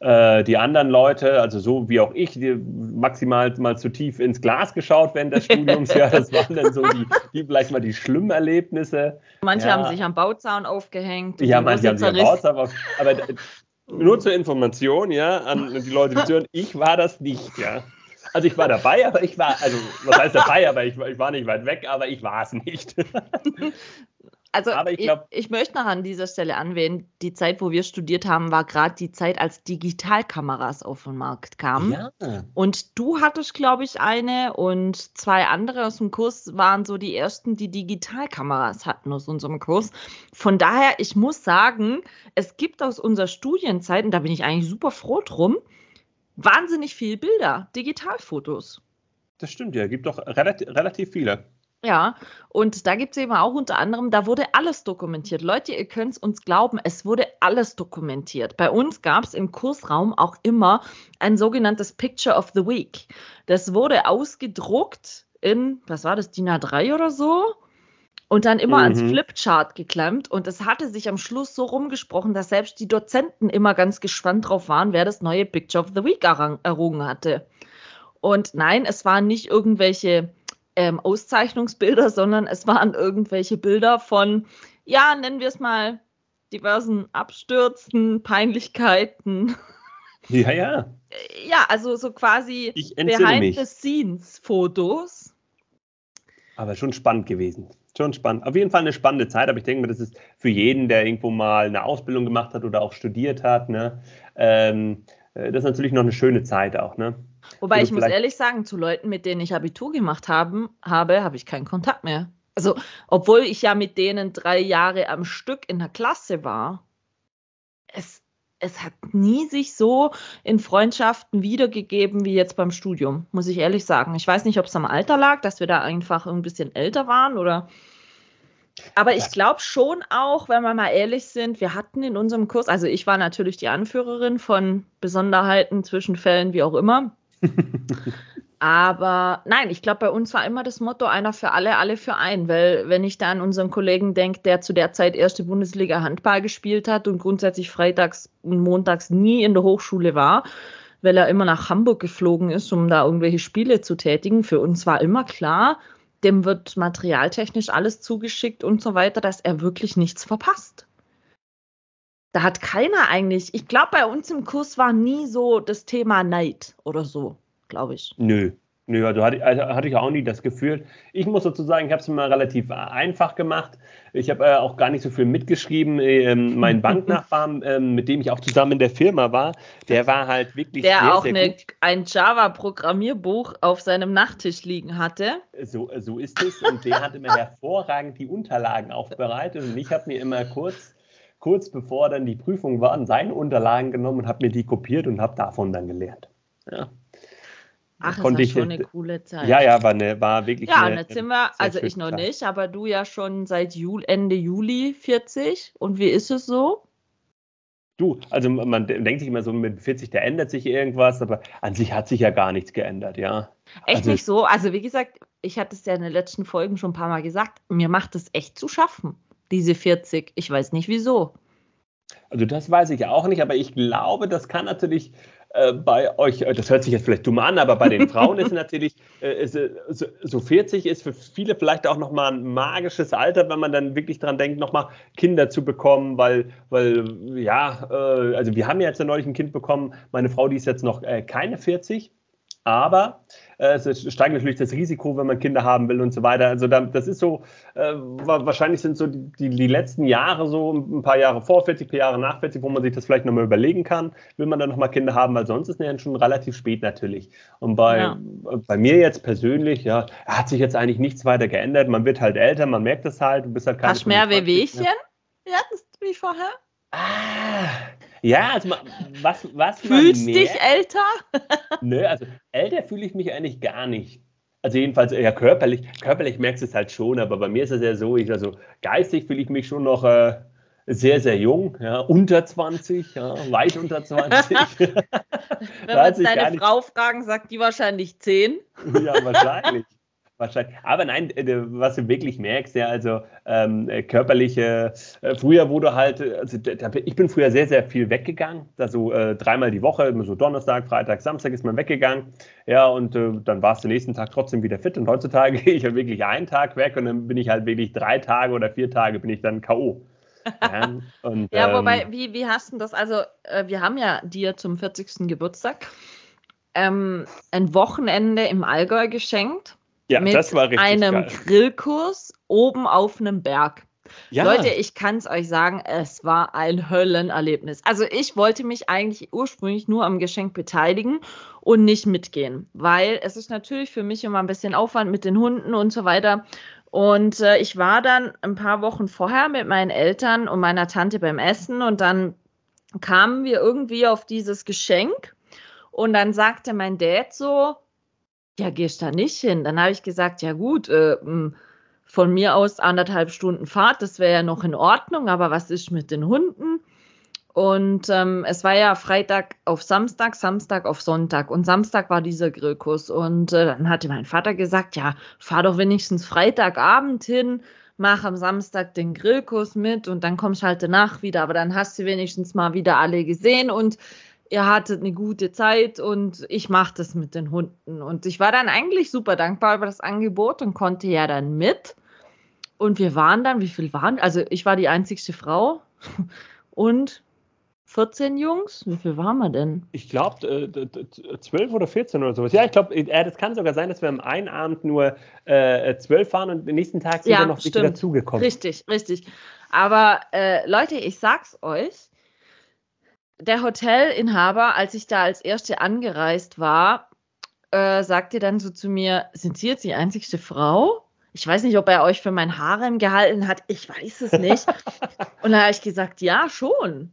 äh, die anderen Leute, also so wie auch ich, die maximal mal zu tief ins Glas geschaut während des Studiums. ja, das waren dann so die, die vielleicht mal die schlimmen Erlebnisse. Manche ja. haben sich am Bauzaun aufgehängt. Ja, manche haben sich am Bauzaun aufgehängt. Aber nur zur Information, ja, an die Leute, die hören, ich war das nicht, ja. Also ich war dabei, aber ich war, also was heißt dabei, aber ich, ich war nicht weit weg, aber ich war es nicht. Also ich, glaub, ich, ich, möchte noch an dieser Stelle anwählen, die Zeit, wo wir studiert haben, war gerade die Zeit, als Digitalkameras auf den Markt kamen. Ja. Und du hattest, glaube ich, eine und zwei andere aus dem Kurs waren so die ersten, die Digitalkameras hatten aus unserem Kurs. Von daher, ich muss sagen, es gibt aus unserer Studienzeit, und da bin ich eigentlich super froh drum, wahnsinnig viele Bilder, Digitalfotos. Das stimmt, ja, gibt doch relativ, relativ viele. Ja, und da gibt es eben auch unter anderem, da wurde alles dokumentiert. Leute, ihr könnt es uns glauben, es wurde alles dokumentiert. Bei uns gab es im Kursraum auch immer ein sogenanntes Picture of the Week. Das wurde ausgedruckt in, was war das, DIN A3 oder so? Und dann immer mhm. ans Flipchart geklemmt. Und es hatte sich am Schluss so rumgesprochen, dass selbst die Dozenten immer ganz gespannt drauf waren, wer das neue Picture of the Week errungen hatte. Und nein, es waren nicht irgendwelche ähm, Auszeichnungsbilder, sondern es waren irgendwelche Bilder von, ja, nennen wir es mal, diversen Abstürzen, Peinlichkeiten. Ja, ja. Ja, also so quasi Behind-the-Scenes-Fotos. Aber schon spannend gewesen. Schon spannend. Auf jeden Fall eine spannende Zeit, aber ich denke mir, das ist für jeden, der irgendwo mal eine Ausbildung gemacht hat oder auch studiert hat, ne, ähm, äh, das ist natürlich noch eine schöne Zeit auch, ne? Wobei ich muss ehrlich sagen, zu Leuten, mit denen ich Abitur gemacht haben, habe, habe ich keinen Kontakt mehr. Also, obwohl ich ja mit denen drei Jahre am Stück in der Klasse war, es, es hat nie sich so in Freundschaften wiedergegeben wie jetzt beim Studium, muss ich ehrlich sagen. Ich weiß nicht, ob es am Alter lag, dass wir da einfach ein bisschen älter waren oder. Aber ich glaube schon auch, wenn wir mal ehrlich sind, wir hatten in unserem Kurs, also ich war natürlich die Anführerin von Besonderheiten, Zwischenfällen, wie auch immer. Aber nein, ich glaube, bei uns war immer das Motto einer für alle, alle für einen. Weil, wenn ich da an unseren Kollegen denke, der zu der Zeit erste Bundesliga Handball gespielt hat und grundsätzlich freitags und montags nie in der Hochschule war, weil er immer nach Hamburg geflogen ist, um da irgendwelche Spiele zu tätigen, für uns war immer klar, dem wird materialtechnisch alles zugeschickt und so weiter, dass er wirklich nichts verpasst. Da hat keiner eigentlich, ich glaube, bei uns im Kurs war nie so das Thema Neid oder so, glaube ich. Nö. Nö, also hatte, also hatte ich auch nie das Gefühl. Ich muss sozusagen, ich habe es mir relativ einfach gemacht. Ich habe äh, auch gar nicht so viel mitgeschrieben. Ähm, mein Banknachbar, ähm, mit dem ich auch zusammen in der Firma war, der war halt wirklich der sehr, auch sehr eine, ein Java-Programmierbuch auf seinem Nachttisch liegen hatte. So, so ist es. Und der hatte mir hervorragend die Unterlagen aufbereitet. Und ich habe mir immer kurz kurz bevor dann die Prüfung waren, seine Unterlagen genommen und habe mir die kopiert und habe davon dann gelernt. Ja. Ach, das war schon eine coole Zeit. Ja, ja, war, eine, war wirklich Ja, eine, jetzt sind wir, also ich noch Zeit. nicht, aber du ja schon seit Jul, Ende Juli 40. Und wie ist es so? Du, also man denkt sich immer so, mit 40, da ändert sich irgendwas, aber an sich hat sich ja gar nichts geändert, ja. Echt also, nicht so? Also wie gesagt, ich hatte es ja in den letzten Folgen schon ein paar Mal gesagt, mir macht es echt zu schaffen diese 40. Ich weiß nicht wieso. Also das weiß ich auch nicht, aber ich glaube, das kann natürlich äh, bei euch, äh, das hört sich jetzt vielleicht dumm an, aber bei den Frauen ist natürlich, äh, ist, äh, so, so 40 ist für viele vielleicht auch nochmal ein magisches Alter, wenn man dann wirklich daran denkt, nochmal Kinder zu bekommen, weil, weil ja, äh, also wir haben ja jetzt neulich ein Kind bekommen, meine Frau, die ist jetzt noch keine 40, aber äh, es steigt natürlich das Risiko, wenn man Kinder haben will und so weiter. Also das ist so, äh, wahrscheinlich sind so die, die, letzten Jahre so ein paar Jahre vor 40, paar Jahre nach 40, wo man sich das vielleicht nochmal überlegen kann, will man dann nochmal Kinder haben, weil sonst ist es ja schon relativ spät natürlich. Und bei, ja. bei mir jetzt persönlich, ja, hat sich jetzt eigentlich nichts weiter geändert. Man wird halt älter, man merkt es halt, du bist halt keine Hast mehr Wehwehchen? Ja, wie vorher? Ah, ja, also was, was Fühlst man dich älter? Nö, also älter fühle ich mich eigentlich gar nicht. Also jedenfalls, ja, körperlich, körperlich merkst du es halt schon, aber bei mir ist es ja so, ich, also geistig fühle ich mich schon noch äh, sehr, sehr jung, ja, unter 20, ja, weit unter 20. Wenn wir deine Frau fragen, sagt die wahrscheinlich 10. ja, wahrscheinlich. Wahrscheinlich. Aber nein, äh, was du wirklich merkst, ja, also ähm, äh, körperliche, äh, früher wurde halt, also da, ich bin früher sehr, sehr viel weggegangen, also äh, dreimal die Woche, immer so Donnerstag, Freitag, Samstag ist man weggegangen, ja, und äh, dann war es den nächsten Tag trotzdem wieder fit und heutzutage gehe ich ja wirklich einen Tag weg und dann bin ich halt wirklich drei Tage oder vier Tage bin ich dann K.O. Ja, und, ja wobei, ähm, wie, wie hast du das? Also, äh, wir haben ja dir zum 40. Geburtstag ähm, ein Wochenende im Allgäu geschenkt ja, mit das war richtig einem geil. Grillkurs oben auf einem Berg. Ja. Leute, ich kann es euch sagen, es war ein Höllenerlebnis. Also ich wollte mich eigentlich ursprünglich nur am Geschenk beteiligen und nicht mitgehen, weil es ist natürlich für mich immer ein bisschen Aufwand mit den Hunden und so weiter. Und äh, ich war dann ein paar Wochen vorher mit meinen Eltern und meiner Tante beim Essen und dann kamen wir irgendwie auf dieses Geschenk und dann sagte mein Dad so, ja, gehst da nicht hin. Dann habe ich gesagt, ja gut, äh, von mir aus anderthalb Stunden Fahrt, das wäre ja noch in Ordnung, aber was ist mit den Hunden? Und ähm, es war ja Freitag auf Samstag, Samstag auf Sonntag. Und Samstag war dieser Grillkurs. Und äh, dann hatte mein Vater gesagt, ja, fahr doch wenigstens Freitagabend hin, mach am Samstag den Grillkurs mit und dann kommst halt danach wieder. Aber dann hast du wenigstens mal wieder alle gesehen. Und ihr hattet eine gute Zeit und ich mache das mit den Hunden. Und ich war dann eigentlich super dankbar über das Angebot und konnte ja dann mit. Und wir waren dann, wie viel waren? Also ich war die einzigste Frau und 14 Jungs? Wie viel waren wir denn? Ich glaube, äh, 12 oder 14 oder sowas. Ja, ich glaube, äh, das kann sogar sein, dass wir am einen Abend nur äh, 12 waren und am nächsten Tag sind ja, wir noch stimmt. dazugekommen. Richtig, richtig. Aber äh, Leute, ich sag's euch, der Hotelinhaber, als ich da als Erste angereist war, äh, sagte dann so zu mir, sind Sie jetzt die einzigste Frau? Ich weiß nicht, ob er euch für mein Harem gehalten hat. Ich weiß es nicht. und da habe ich gesagt, ja, schon.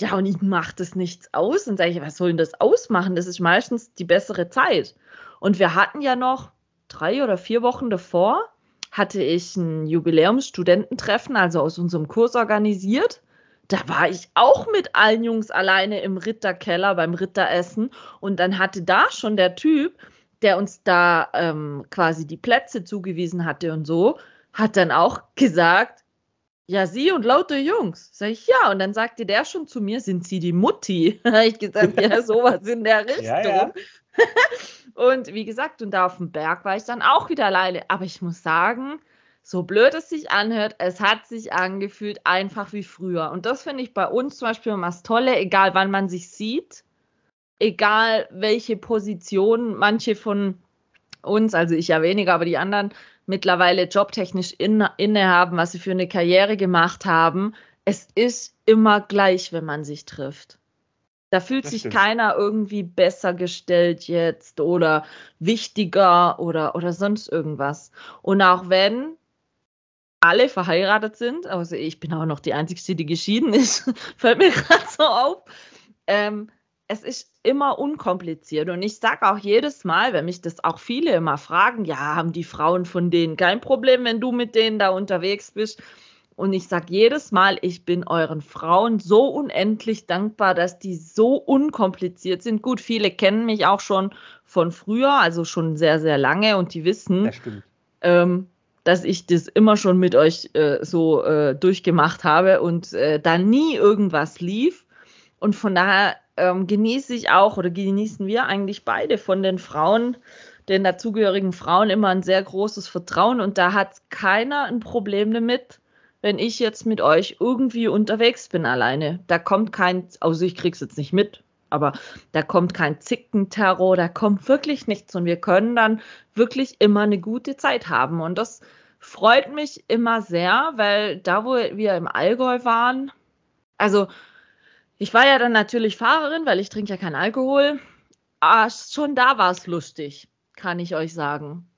Ja, und ihm macht es nichts aus. Und sage ich, was soll denn das ausmachen? Das ist meistens die bessere Zeit. Und wir hatten ja noch drei oder vier Wochen davor, hatte ich ein Jubiläumsstudententreffen, also aus unserem Kurs organisiert da war ich auch mit allen Jungs alleine im Ritterkeller beim Ritteressen und dann hatte da schon der Typ, der uns da ähm, quasi die Plätze zugewiesen hatte und so, hat dann auch gesagt, ja, sie und lauter Jungs. Sag ich, ja. Und dann sagte der schon zu mir, sind sie die Mutti? habe ich gesagt, ja, sowas in der Richtung. Ja, ja. und wie gesagt, und da auf dem Berg war ich dann auch wieder alleine. Aber ich muss sagen, so blöd es sich anhört, es hat sich angefühlt einfach wie früher. Und das finde ich bei uns zum Beispiel immer das Tolle, egal wann man sich sieht, egal welche Position manche von uns, also ich ja weniger, aber die anderen mittlerweile jobtechnisch innehaben, was sie für eine Karriere gemacht haben. Es ist immer gleich, wenn man sich trifft. Da fühlt das sich stimmt. keiner irgendwie besser gestellt jetzt oder wichtiger oder, oder sonst irgendwas. Und auch wenn alle verheiratet sind, also ich bin auch noch die Einzige, die geschieden ist, fällt mir gerade so auf. Ähm, es ist immer unkompliziert und ich sage auch jedes Mal, wenn mich das auch viele immer fragen, ja, haben die Frauen von denen kein Problem, wenn du mit denen da unterwegs bist? Und ich sage jedes Mal, ich bin euren Frauen so unendlich dankbar, dass die so unkompliziert sind. Gut, viele kennen mich auch schon von früher, also schon sehr, sehr lange und die wissen, ähm, dass ich das immer schon mit euch äh, so äh, durchgemacht habe und äh, da nie irgendwas lief. Und von daher ähm, genieße ich auch oder genießen wir eigentlich beide von den Frauen, den dazugehörigen Frauen immer ein sehr großes Vertrauen und da hat keiner ein Problem damit, wenn ich jetzt mit euch irgendwie unterwegs bin alleine. Da kommt kein, also ich krieg's jetzt nicht mit, aber da kommt kein Zickenterror, da kommt wirklich nichts. Und wir können dann wirklich immer eine gute Zeit haben. Und das freut mich immer sehr, weil da, wo wir im Allgäu waren, also ich war ja dann natürlich Fahrerin, weil ich trinke ja keinen Alkohol, aber schon da war es lustig, kann ich euch sagen.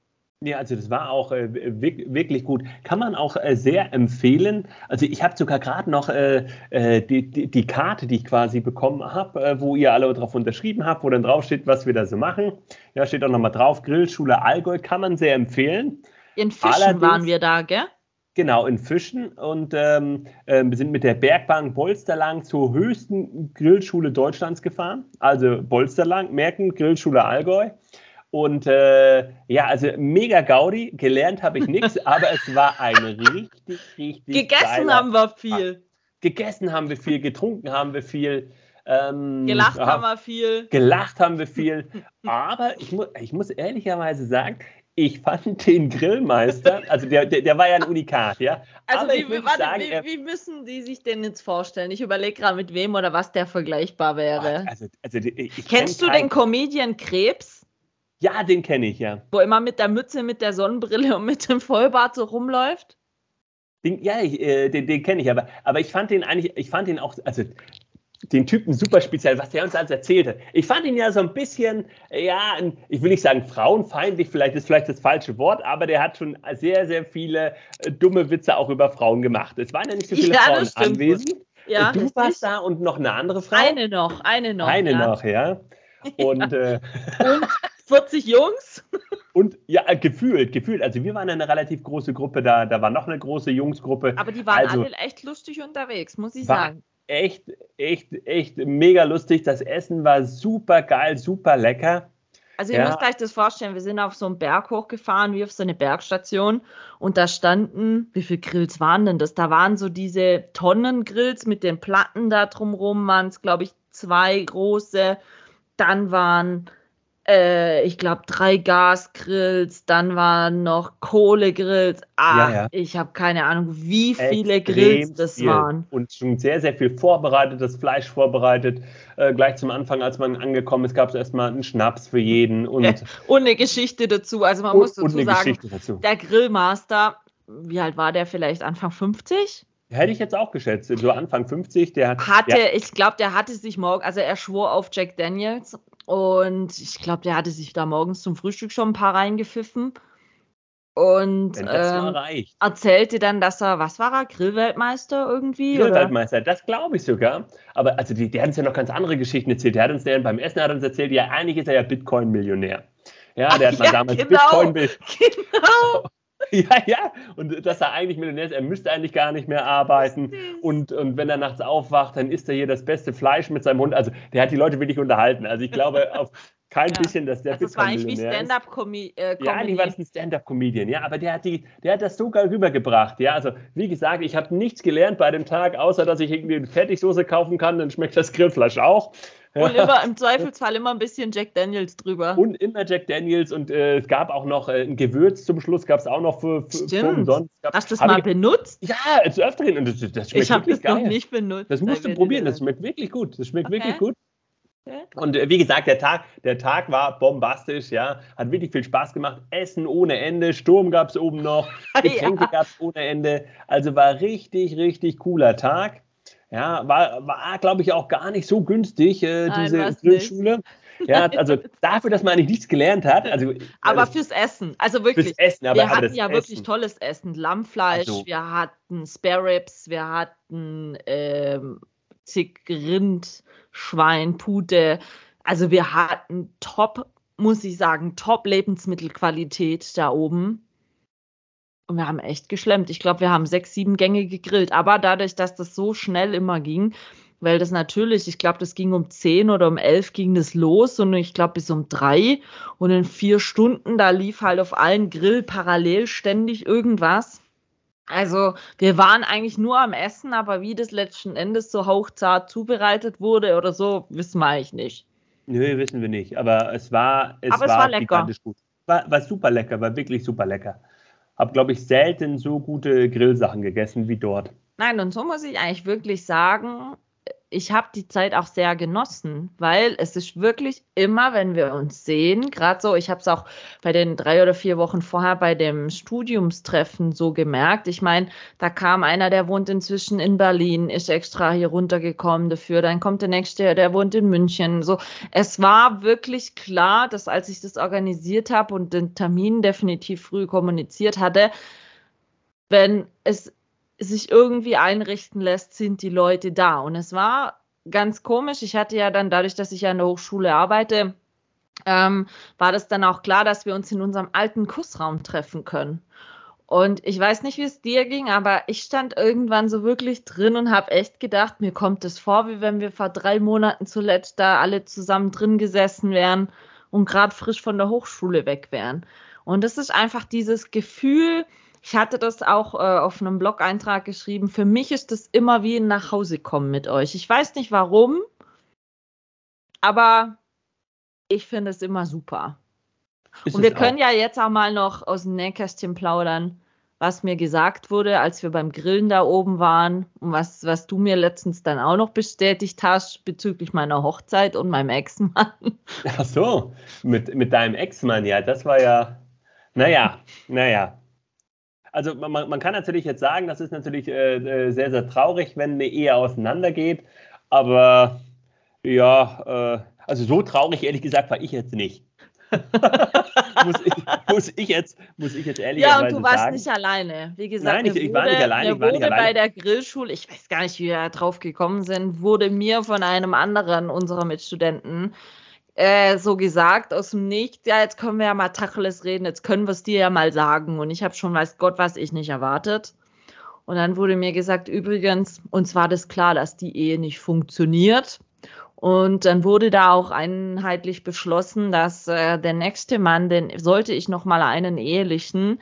Ja, also das war auch äh, wirklich gut. Kann man auch äh, sehr empfehlen. Also ich habe sogar gerade noch äh, äh, die, die, die, Karte, die ich quasi bekommen habe, äh, wo ihr alle drauf unterschrieben habt, wo dann drauf steht, was wir da so machen. Ja, steht auch nochmal drauf, Grillschule Allgäu, kann man sehr empfehlen. In Fischen Allerdings, waren wir da, gell? Genau, in Fischen und ähm, äh, wir sind mit der Bergbank Bolsterlang zur höchsten Grillschule Deutschlands gefahren. Also Bolsterlang, merken, Grillschule Allgäu. Und äh, ja, also mega Gaudi, gelernt habe ich nichts, aber es war ein richtig, richtig. Gegessen haben wir viel. Gegessen haben wir viel, getrunken haben wir viel. Ähm, gelacht haben wir viel. Gelacht haben wir viel. Aber ich, mu ich muss ehrlicherweise sagen, ich fand den Grillmeister, also der, der, der war ja ein Unikat, ja. Also wie, warte, sagen, wie, wie, müssen die sich den jetzt vorstellen? Ich überlege gerade, mit wem oder was der vergleichbar wäre. Also, also, Kennst du den Comedian Krebs? Ja, den kenne ich, ja. Wo immer mit der Mütze, mit der Sonnenbrille und mit dem Vollbart so rumläuft? Den, ja, ich, äh, den, den kenne ich, aber, aber ich fand den eigentlich, ich fand den auch, also den Typen super speziell, was der uns alles erzählte. Ich fand ihn ja so ein bisschen, ja, ich will nicht sagen frauenfeindlich, vielleicht ist vielleicht das falsche Wort, aber der hat schon sehr, sehr viele äh, dumme Witze auch über Frauen gemacht. Es waren ja nicht so viele ja, Frauen anwesend. Ja, du warst da und noch eine andere Frau? Eine noch, eine noch. Eine ja. noch, ja. Und, äh, und 40 Jungs? Und ja, äh, gefühlt, gefühlt. Also wir waren eine relativ große Gruppe, da, da war noch eine große Jungsgruppe. Aber die waren also, alle echt lustig unterwegs, muss ich sagen echt, echt, echt mega lustig. Das Essen war super geil, super lecker. Also ihr ja. müsst euch das vorstellen, wir sind auf so einen Berg hochgefahren, wie auf so eine Bergstation und da standen, wie viele Grills waren denn das? Da waren so diese Tonnengrills mit den Platten da drumrum, waren es glaube ich zwei große. Dann waren äh, ich glaube, drei Gasgrills, dann waren noch Kohlegrills. Ah, ja, ja. ich habe keine Ahnung, wie viele Extrem Grills das viel. waren. Und schon sehr, sehr viel vorbereitet, das Fleisch vorbereitet. Äh, gleich zum Anfang, als man angekommen ist, gab es erstmal einen Schnaps für jeden. Und, und eine Geschichte dazu. Also man und, muss dazu sagen, der Grillmaster, wie alt war der vielleicht? Anfang 50? Hätte ich jetzt auch geschätzt, so Anfang 50. Der hat, hatte, ja. ich glaube, der hatte sich morgen, also er schwor auf Jack Daniels und ich glaube, der hatte sich da morgens zum Frühstück schon ein paar reingepfiffen. Und ähm, erzählte dann, dass er, was war er, Grillweltmeister irgendwie? Grillweltmeister, das glaube ich sogar. Aber also die, der hat uns ja noch ganz andere Geschichten erzählt. Der hat uns der, beim Essen hat uns erzählt, ja, eigentlich ist er ja Bitcoin-Millionär. Ja, der Ach, hat mal ja, damals genau, Bitcoin. Genau. Ja, ja. Und dass er eigentlich Millionär ist, er müsste eigentlich gar nicht mehr arbeiten. Und, und wenn er nachts aufwacht, dann isst er hier das beste Fleisch mit seinem Hund. Also der hat die Leute wirklich unterhalten. Also ich glaube auf kein ja. bisschen, dass der also Das war eigentlich wie Stand-up-Comedian. Äh, ja, eigentlich war das ein Stand-up-Comedian, ja, aber der hat, die, der hat das so geil rübergebracht. Ja, also wie gesagt, ich habe nichts gelernt bei dem Tag, außer dass ich irgendwie eine Fertigsoße kaufen kann, dann schmeckt das Grillfleisch auch. Und immer im Zweifelsfall immer ein bisschen Jack Daniels drüber. Und immer Jack Daniels und äh, es gab auch noch äh, ein Gewürz zum Schluss, gab es auch noch für, für, für umsonst. Hast du das mal ich, benutzt? Ja, zu öfteren. Und das, das schmeckt ich habe das geil. noch nicht benutzt. Das musst du probieren, das schmeckt wirklich gut. Das schmeckt okay. wirklich gut. Und äh, wie gesagt, der Tag, der Tag war bombastisch, ja, hat wirklich viel Spaß gemacht. Essen ohne Ende, Sturm gab es oben noch, Getränke ja. gab es ohne Ende. Also war richtig, richtig cooler Tag. Ja, war, war glaube ich, auch gar nicht so günstig, äh, diese Grillschule. Ja, also dafür, dass man eigentlich nichts gelernt hat. Also, aber äh, fürs Essen, also wirklich. Fürs Essen, aber wir hatten ja Essen. wirklich tolles Essen. Lammfleisch, also, wir hatten Spare Ribs, wir hatten ähm, zig Rind, Schwein, Pute. Also wir hatten top, muss ich sagen, top Lebensmittelqualität da oben. Und wir haben echt geschlemmt. Ich glaube, wir haben sechs, sieben Gänge gegrillt. Aber dadurch, dass das so schnell immer ging, weil das natürlich, ich glaube, das ging um zehn oder um elf ging das los und ich glaube bis um drei. Und in vier Stunden, da lief halt auf allen Grill parallel ständig irgendwas. Also wir waren eigentlich nur am Essen, aber wie das letzten Endes so hauchzart zubereitet wurde oder so, wissen wir eigentlich nicht. Nö, wissen wir nicht. Aber es war, es aber war, es war lecker. Gut. War, war super lecker, war wirklich super lecker habe, glaube ich, selten so gute Grillsachen gegessen wie dort. Nein, und so muss ich eigentlich wirklich sagen, ich habe die Zeit auch sehr genossen, weil es ist wirklich immer, wenn wir uns sehen, gerade so, ich habe es auch bei den drei oder vier Wochen vorher bei dem Studiumstreffen so gemerkt. Ich meine, da kam einer, der wohnt inzwischen in Berlin, ist extra hier runtergekommen dafür. Dann kommt der nächste, der wohnt in München. So, es war wirklich klar, dass als ich das organisiert habe und den Termin definitiv früh kommuniziert hatte, wenn es sich irgendwie einrichten lässt, sind die Leute da. Und es war ganz komisch. Ich hatte ja dann, dadurch, dass ich ja an der Hochschule arbeite, ähm, war das dann auch klar, dass wir uns in unserem alten Kursraum treffen können. Und ich weiß nicht, wie es dir ging, aber ich stand irgendwann so wirklich drin und habe echt gedacht, mir kommt es vor, wie wenn wir vor drei Monaten zuletzt da alle zusammen drin gesessen wären und gerade frisch von der Hochschule weg wären. Und das ist einfach dieses Gefühl, ich hatte das auch äh, auf einem Blog-Eintrag geschrieben, für mich ist das immer wie ein Nachhausekommen mit euch. Ich weiß nicht warum, aber ich finde es immer super. Ist und wir können ja jetzt auch mal noch aus dem Nähkästchen plaudern, was mir gesagt wurde, als wir beim Grillen da oben waren und was, was du mir letztens dann auch noch bestätigt hast bezüglich meiner Hochzeit und meinem Ex-Mann. Ach so, mit, mit deinem Ex-Mann, ja, das war ja, naja, naja. Also man, man kann natürlich jetzt sagen, das ist natürlich äh, äh, sehr, sehr traurig, wenn eine Ehe auseinandergeht, aber ja, äh, also so traurig, ehrlich gesagt, war ich jetzt nicht. muss, ich, muss, ich, jetzt, muss ich jetzt ehrlich sagen. Ja, und du warst sagen. nicht alleine. Wie gesagt, Nein, ich, ich war nicht alleine. Ich war nicht alleine. bei der Grillschule, ich weiß gar nicht, wie wir drauf gekommen sind, wurde mir von einem anderen unserer Mitstudenten äh, so gesagt aus dem Nichts, ja, jetzt können wir ja mal Tacheles reden, jetzt können wir es dir ja mal sagen. Und ich habe schon, weiß Gott, was ich nicht erwartet. Und dann wurde mir gesagt, übrigens, uns war das klar, dass die Ehe nicht funktioniert. Und dann wurde da auch einheitlich beschlossen, dass äh, der nächste Mann, den sollte ich noch mal einen ehelichen,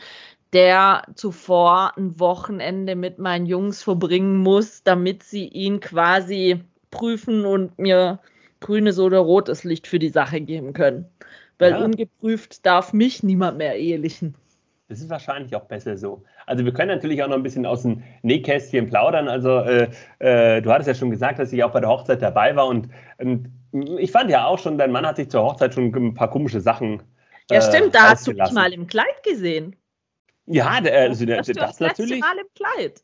der zuvor ein Wochenende mit meinen Jungs verbringen muss, damit sie ihn quasi prüfen und mir grünes oder rotes Licht für die Sache geben können. Weil ja. ungeprüft darf mich niemand mehr ehelichen. Das ist wahrscheinlich auch besser so. Also wir können natürlich auch noch ein bisschen aus dem Nähkästchen plaudern. Also äh, äh, du hattest ja schon gesagt, dass ich auch bei der Hochzeit dabei war und, und, ich fand ja auch schon, dein Mann hat sich zur Hochzeit schon ein paar komische Sachen. Ja, stimmt, da hast du mich mal im Kleid gesehen. Ja, der, also der, das, das natürlich. Mal im Kleid.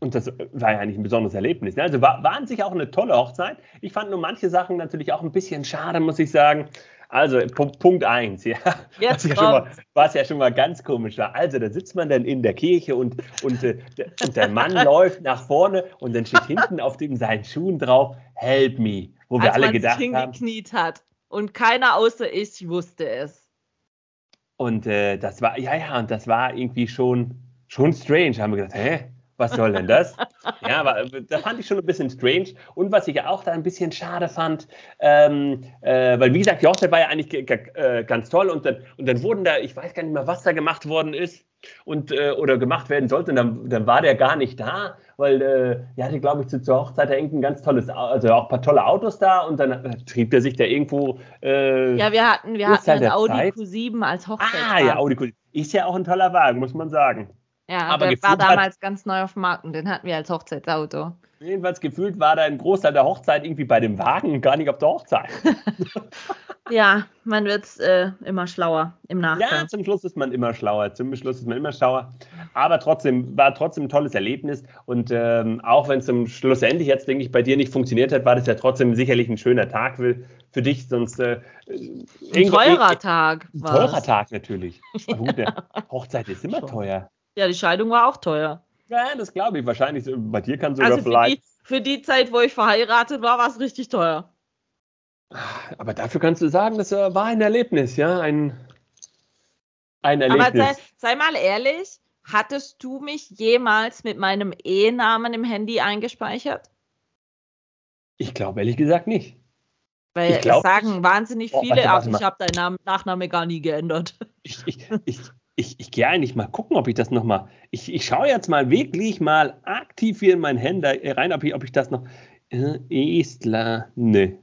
Und das war ja eigentlich ein besonderes Erlebnis. Ne? Also war, war an sich auch eine tolle Hochzeit. Ich fand nur manche Sachen natürlich auch ein bisschen schade, muss ich sagen. Also Punkt 1, ja. Jetzt was, ja mal, was ja schon mal ganz komisch war. Also da sitzt man dann in der Kirche und, und, äh, und der Mann läuft nach vorne und dann steht hinten auf dem seinen Schuhen drauf, Help me, wo Als wir alle gedacht sich hingekniet haben. hat und keiner außer ich wusste es. Und äh, das war, ja, ja, und das war irgendwie schon, schon strange. Haben wir gedacht, hä? Was soll denn das? ja, aber äh, da fand ich schon ein bisschen strange. Und was ich auch da ein bisschen schade fand, ähm, äh, weil wie gesagt, die Hochzeit war ja eigentlich äh, ganz toll und dann, und dann wurden da, ich weiß gar nicht mehr, was da gemacht worden ist und äh, oder gemacht werden sollte. Und dann, dann war der gar nicht da, weil äh, er hatte, glaube ich, zu, zur Hochzeit da ein ganz tolles, also auch ein paar tolle Autos da und dann trieb er sich da irgendwo. Äh, ja, wir hatten, wir hatten einen Audi Zeit. Q7 als Hochzeit. Ah, ja, Audi Q7. Ist ja auch ein toller Wagen, muss man sagen. Ja, aber der war damals hat, ganz neu auf dem Markt und den hatten wir als Hochzeitsauto. Jedenfalls gefühlt war da ein Großteil der Hochzeit irgendwie bei dem Wagen und gar nicht auf der Hochzeit. ja, man wird äh, immer schlauer im Nachgang. Ja, zum Schluss ist man immer schlauer. Zum Schluss ist man immer schlauer. Aber trotzdem war trotzdem ein tolles Erlebnis. Und ähm, auch wenn es zum Schlussendlich jetzt, denke ich, bei dir nicht funktioniert hat, war das ja trotzdem sicherlich ein schöner Tag für, für dich. Sonst äh, ein teurer Tag. Ein teurer Tag natürlich. ja. Gut, Hochzeit ist immer teuer. Ja, die Scheidung war auch teuer. Ja, das glaube ich. Wahrscheinlich, bei dir kann sogar also für vielleicht. Die, für die Zeit, wo ich verheiratet war, war es richtig teuer. Aber dafür kannst du sagen, das äh, war ein Erlebnis, ja, ein, ein Erlebnis. Aber sei, sei mal ehrlich, hattest du mich jemals mit meinem Ehenamen im Handy eingespeichert? Ich glaube ehrlich gesagt nicht. Weil glaub, es sagen wahnsinnig viele, oh, warte, warte, ich habe deinen Nachname gar nie geändert. Ich, ich, ich, ich, ich gehe eigentlich mal gucken, ob ich das nochmal. Ich, ich schaue jetzt mal wirklich mal aktiv hier in mein Handy rein, ob ich, ob ich das noch. Äh, Estler, ne.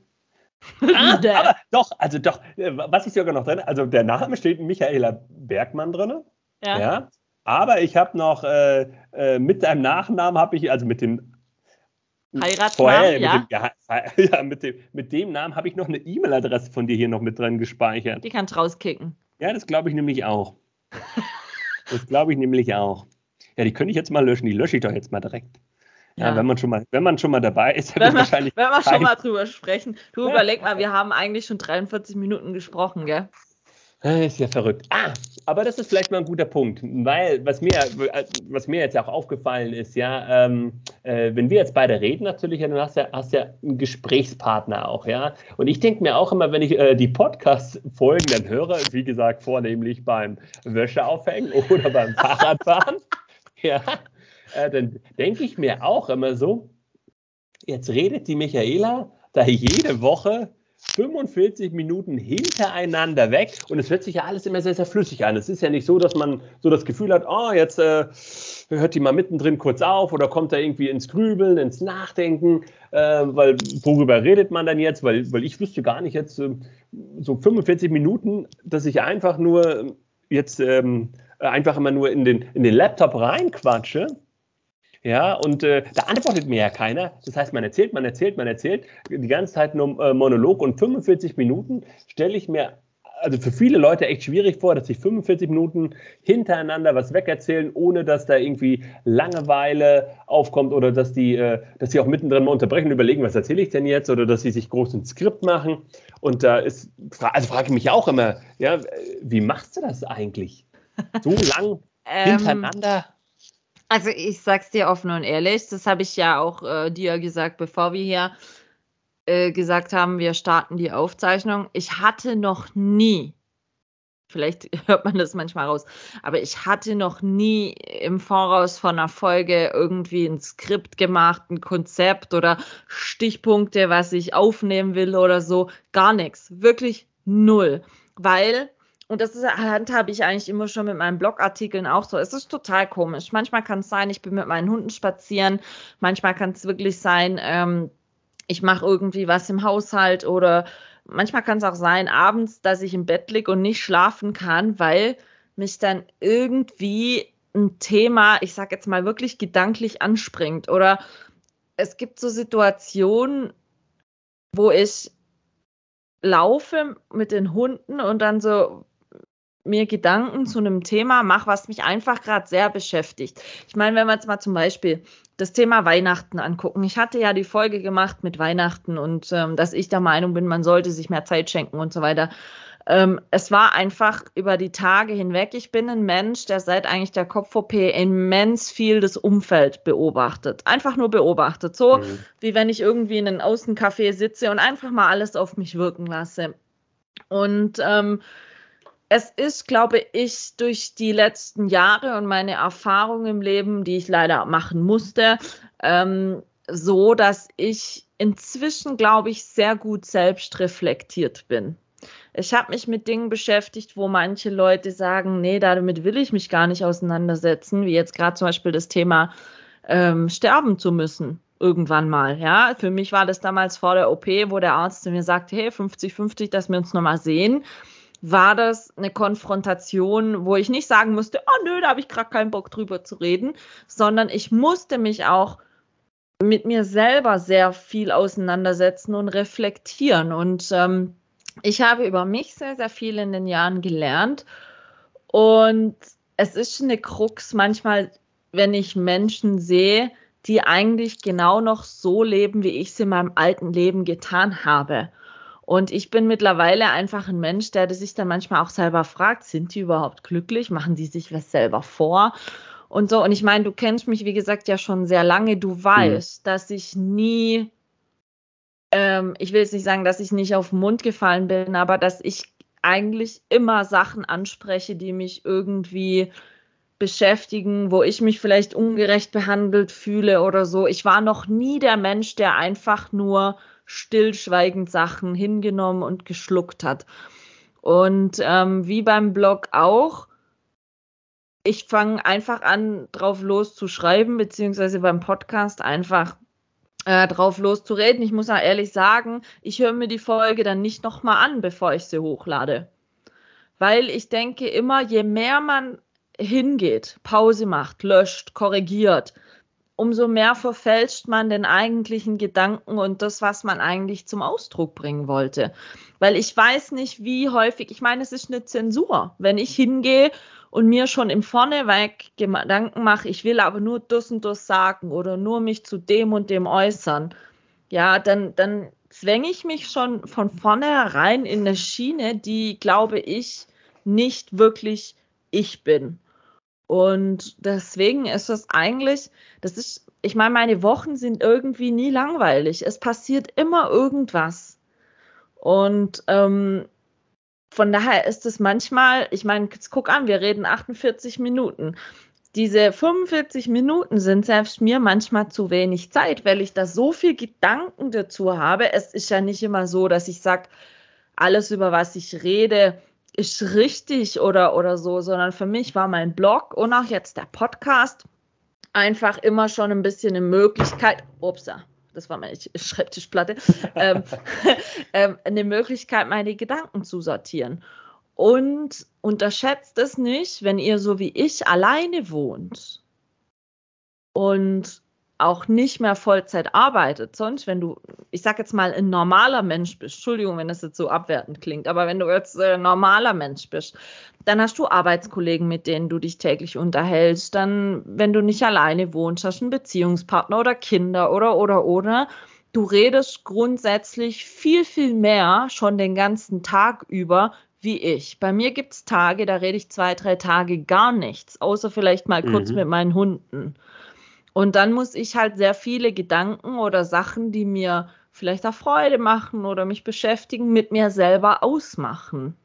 ah, aber doch, also doch, äh, was ich sogar noch drin, also der Name steht Michaela Bergmann drin. Ja. ja aber ich habe noch äh, äh, mit deinem Nachnamen habe ich, also mit dem Heiratsnamen, ja? Mit dem, ja, mit dem, mit dem Namen habe ich noch eine E-Mail-Adresse von dir hier noch mit drin gespeichert. Die kannst rauskicken. Ja, das glaube ich nämlich auch. Das glaube ich nämlich auch. Ja, die könnte ich jetzt mal löschen. Die lösche ich doch jetzt mal direkt. Ja, ja wenn man schon mal, wenn man schon mal dabei ist, wenn wir, wahrscheinlich. Wenn wir schon mal drüber sprechen. Du ja. überleg mal, wir haben eigentlich schon 43 Minuten gesprochen, gell? Ist ja verrückt. Ah, aber das ist vielleicht mal ein guter Punkt, weil was mir, was mir jetzt auch aufgefallen ist, ja, ähm, äh, wenn wir jetzt beide reden, natürlich, hast du ja, hast ja einen Gesprächspartner auch, ja. Und ich denke mir auch immer, wenn ich äh, die Podcast-Folgen dann höre, wie gesagt, vornehmlich beim Wäscheaufhängen oder beim Fahrradfahren, ja, äh, dann denke ich mir auch immer so, jetzt redet die Michaela da jede Woche 45 Minuten hintereinander weg und es hört sich ja alles immer sehr, sehr flüssig an. Es ist ja nicht so, dass man so das Gefühl hat, oh, jetzt äh, hört die mal mittendrin kurz auf oder kommt da irgendwie ins Grübeln, ins Nachdenken, äh, weil worüber redet man dann jetzt? Weil, weil ich wüsste gar nicht jetzt äh, so 45 Minuten, dass ich einfach nur jetzt ähm, einfach immer nur in den, in den Laptop reinquatsche ja, und äh, da antwortet mir ja keiner. Das heißt, man erzählt, man erzählt, man erzählt die ganze Zeit nur äh, Monolog und 45 Minuten stelle ich mir also für viele Leute echt schwierig vor, dass sich 45 Minuten hintereinander was wegerzählen, ohne dass da irgendwie Langeweile aufkommt oder dass die, äh, dass sie auch mittendrin mal unterbrechen und überlegen, was erzähle ich denn jetzt oder dass sie sich groß ein Skript machen. Und da ist, also frage ich mich auch immer, ja, wie machst du das eigentlich? So lang ähm, hintereinander? Also ich sag's dir offen und ehrlich, das habe ich ja auch äh, dir gesagt, bevor wir hier äh, gesagt haben, wir starten die Aufzeichnung. Ich hatte noch nie, vielleicht hört man das manchmal raus, aber ich hatte noch nie im Voraus von einer Folge irgendwie ein Skript gemacht, ein Konzept oder Stichpunkte, was ich aufnehmen will oder so. Gar nichts. Wirklich null. Weil und das ist, handhabe ich eigentlich immer schon mit meinen Blogartikeln auch so. Es ist total komisch. Manchmal kann es sein, ich bin mit meinen Hunden spazieren. Manchmal kann es wirklich sein, ähm, ich mache irgendwie was im Haushalt oder manchmal kann es auch sein, abends, dass ich im Bett liege und nicht schlafen kann, weil mich dann irgendwie ein Thema, ich sage jetzt mal wirklich gedanklich anspringt. Oder es gibt so Situationen, wo ich laufe mit den Hunden und dann so mir Gedanken zu einem Thema mache, was mich einfach gerade sehr beschäftigt. Ich meine, wenn wir jetzt mal zum Beispiel das Thema Weihnachten angucken. Ich hatte ja die Folge gemacht mit Weihnachten und ähm, dass ich der Meinung bin, man sollte sich mehr Zeit schenken und so weiter. Ähm, es war einfach über die Tage hinweg. Ich bin ein Mensch, der seit eigentlich der Kopf-OP immens viel das Umfeld beobachtet. Einfach nur beobachtet. So mhm. wie wenn ich irgendwie in einem Außencafé sitze und einfach mal alles auf mich wirken lasse. Und ähm, es ist, glaube ich, durch die letzten Jahre und meine Erfahrungen im Leben, die ich leider machen musste, ähm, so, dass ich inzwischen, glaube ich, sehr gut selbst reflektiert bin. Ich habe mich mit Dingen beschäftigt, wo manche Leute sagen, nee, damit will ich mich gar nicht auseinandersetzen, wie jetzt gerade zum Beispiel das Thema ähm, sterben zu müssen irgendwann mal. Ja, für mich war das damals vor der OP, wo der Arzt mir sagte, hey, 50-50, dass wir uns nochmal sehen war das eine Konfrontation, wo ich nicht sagen musste, oh nö, da habe ich gerade keinen Bock drüber zu reden, sondern ich musste mich auch mit mir selber sehr viel auseinandersetzen und reflektieren. Und ähm, ich habe über mich sehr, sehr viel in den Jahren gelernt. Und es ist eine Krux manchmal, wenn ich Menschen sehe, die eigentlich genau noch so leben, wie ich es in meinem alten Leben getan habe. Und ich bin mittlerweile einfach ein Mensch, der sich dann manchmal auch selber fragt, sind die überhaupt glücklich? Machen die sich was selber vor? Und so. Und ich meine, du kennst mich, wie gesagt, ja schon sehr lange. Du mhm. weißt, mhm. dass ich nie, ähm, ich will jetzt nicht sagen, dass ich nicht auf den Mund gefallen bin, aber dass ich eigentlich immer Sachen anspreche, die mich irgendwie beschäftigen, wo ich mich vielleicht ungerecht behandelt fühle oder so. Ich war noch nie der Mensch, der einfach nur stillschweigend Sachen hingenommen und geschluckt hat. Und ähm, wie beim Blog auch, ich fange einfach an, drauf loszuschreiben, beziehungsweise beim Podcast einfach äh, drauf loszureden. Ich muss auch ehrlich sagen, ich höre mir die Folge dann nicht nochmal an, bevor ich sie hochlade. Weil ich denke immer, je mehr man hingeht, Pause macht, löscht, korrigiert, umso mehr verfälscht man den eigentlichen Gedanken und das, was man eigentlich zum Ausdruck bringen wollte. Weil ich weiß nicht, wie häufig, ich meine, es ist eine Zensur. Wenn ich hingehe und mir schon im Vorneweg Gedanken mache, ich will aber nur das und das sagen oder nur mich zu dem und dem äußern, ja, dann, dann zwänge ich mich schon von vornherein in eine Schiene, die, glaube ich, nicht wirklich ich bin. Und deswegen ist es eigentlich, das ist, ich meine, meine Wochen sind irgendwie nie langweilig. Es passiert immer irgendwas. Und ähm, von daher ist es manchmal, ich meine, guck an, wir reden 48 Minuten. diese 45 Minuten sind selbst mir manchmal zu wenig Zeit, weil ich da so viel Gedanken dazu habe. Es ist ja nicht immer so, dass ich sage, alles, über was ich rede, ist richtig oder, oder so, sondern für mich war mein Blog und auch jetzt der Podcast einfach immer schon ein bisschen eine Möglichkeit, upsa, das war meine Schreibtischplatte, ähm, ähm, eine Möglichkeit, meine Gedanken zu sortieren. Und unterschätzt es nicht, wenn ihr so wie ich alleine wohnt und auch nicht mehr Vollzeit arbeitet. Sonst, wenn du, ich sag jetzt mal, ein normaler Mensch bist, Entschuldigung, wenn das jetzt so abwertend klingt, aber wenn du jetzt ein äh, normaler Mensch bist, dann hast du Arbeitskollegen, mit denen du dich täglich unterhältst. Dann, wenn du nicht alleine wohnst, hast du einen Beziehungspartner oder Kinder oder, oder, oder. Du redest grundsätzlich viel, viel mehr schon den ganzen Tag über wie ich. Bei mir gibt es Tage, da rede ich zwei, drei Tage gar nichts, außer vielleicht mal kurz mhm. mit meinen Hunden. Und dann muss ich halt sehr viele Gedanken oder Sachen, die mir vielleicht auch Freude machen oder mich beschäftigen, mit mir selber ausmachen.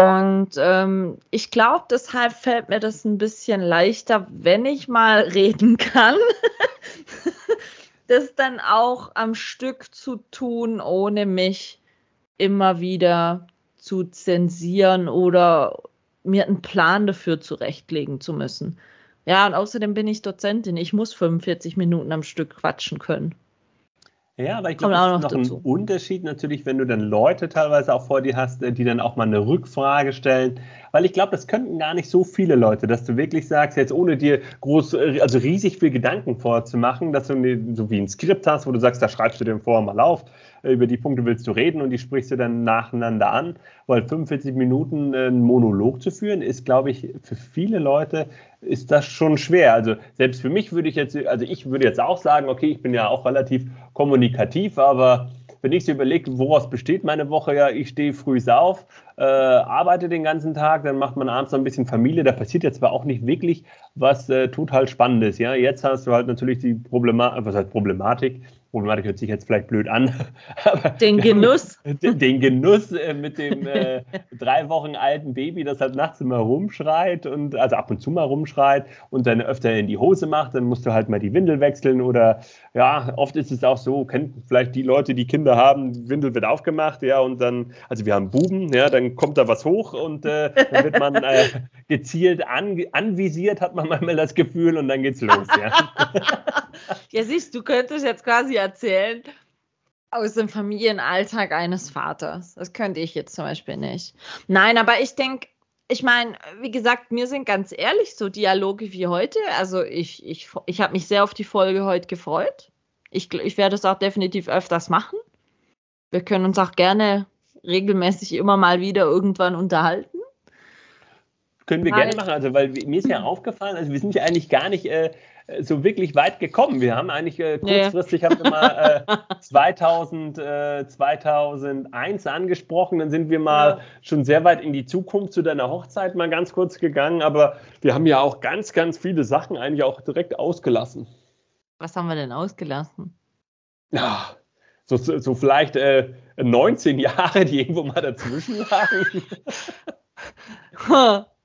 Und ähm, ich glaube, deshalb fällt mir das ein bisschen leichter, wenn ich mal reden kann, das dann auch am Stück zu tun, ohne mich immer wieder zu zensieren oder mir einen Plan dafür zurechtlegen zu müssen. Ja, und außerdem bin ich Dozentin. Ich muss 45 Minuten am Stück quatschen können. Ja, aber ich glaube, es ist noch dazu. ein Unterschied natürlich, wenn du dann Leute teilweise auch vor dir hast, die dann auch mal eine Rückfrage stellen. Weil ich glaube, das könnten gar nicht so viele Leute, dass du wirklich sagst, jetzt ohne dir groß, also riesig viel Gedanken vorzumachen, dass du so wie ein Skript hast, wo du sagst, da schreibst du den vorher mal auf, über die Punkte willst du reden und die sprichst du dann nacheinander an. Weil 45 Minuten einen Monolog zu führen, ist, glaube ich, für viele Leute ist das schon schwer. Also selbst für mich würde ich jetzt, also ich würde jetzt auch sagen, okay, ich bin ja auch relativ kommunikativ, aber wenn ich so überlege, woraus besteht meine Woche, ja, ich stehe früh auf, äh, arbeite den ganzen Tag, dann macht man abends noch ein bisschen Familie, da passiert jetzt zwar auch nicht wirklich was äh, total Spannendes, ja. Jetzt hast du halt natürlich die Problematik, was heißt Problematik, Problematik hört sich jetzt vielleicht blöd an. den Genuss. Den, den, Genuss äh, mit dem äh, drei Wochen alten Baby, das halt nachts immer rumschreit und also ab und zu mal rumschreit und dann öfter in die Hose macht, dann musst du halt mal die Windel wechseln oder ja, oft ist es auch so, kennt vielleicht die Leute, die Kinder haben, die Windel wird aufgemacht, ja, und dann, also wir haben Buben, ja, dann kommt da was hoch und äh, dann wird man äh, gezielt an, anvisiert, hat man manchmal das Gefühl und dann geht's los, ja. ja, siehst du, könntest jetzt quasi erzählen aus dem Familienalltag eines Vaters. Das könnte ich jetzt zum Beispiel nicht. Nein, aber ich denke, ich meine, wie gesagt, mir sind ganz ehrlich so Dialoge wie heute. Also ich, ich, ich habe mich sehr auf die Folge heute gefreut. Ich, ich werde es auch definitiv öfters machen. Wir können uns auch gerne regelmäßig immer mal wieder irgendwann unterhalten. Können wir weil, gerne machen, also weil mir ist ja aufgefallen, also wir sind ja eigentlich gar nicht äh, so wirklich weit gekommen. Wir haben eigentlich äh, kurzfristig, nee. haben wir mal äh, 2000, äh, 2001 angesprochen, dann sind wir mal ja. schon sehr weit in die Zukunft zu deiner Hochzeit mal ganz kurz gegangen, aber wir haben ja auch ganz, ganz viele Sachen eigentlich auch direkt ausgelassen. Was haben wir denn ausgelassen? Ja, so, so vielleicht 19 äh, Jahre, die irgendwo mal dazwischen lagen.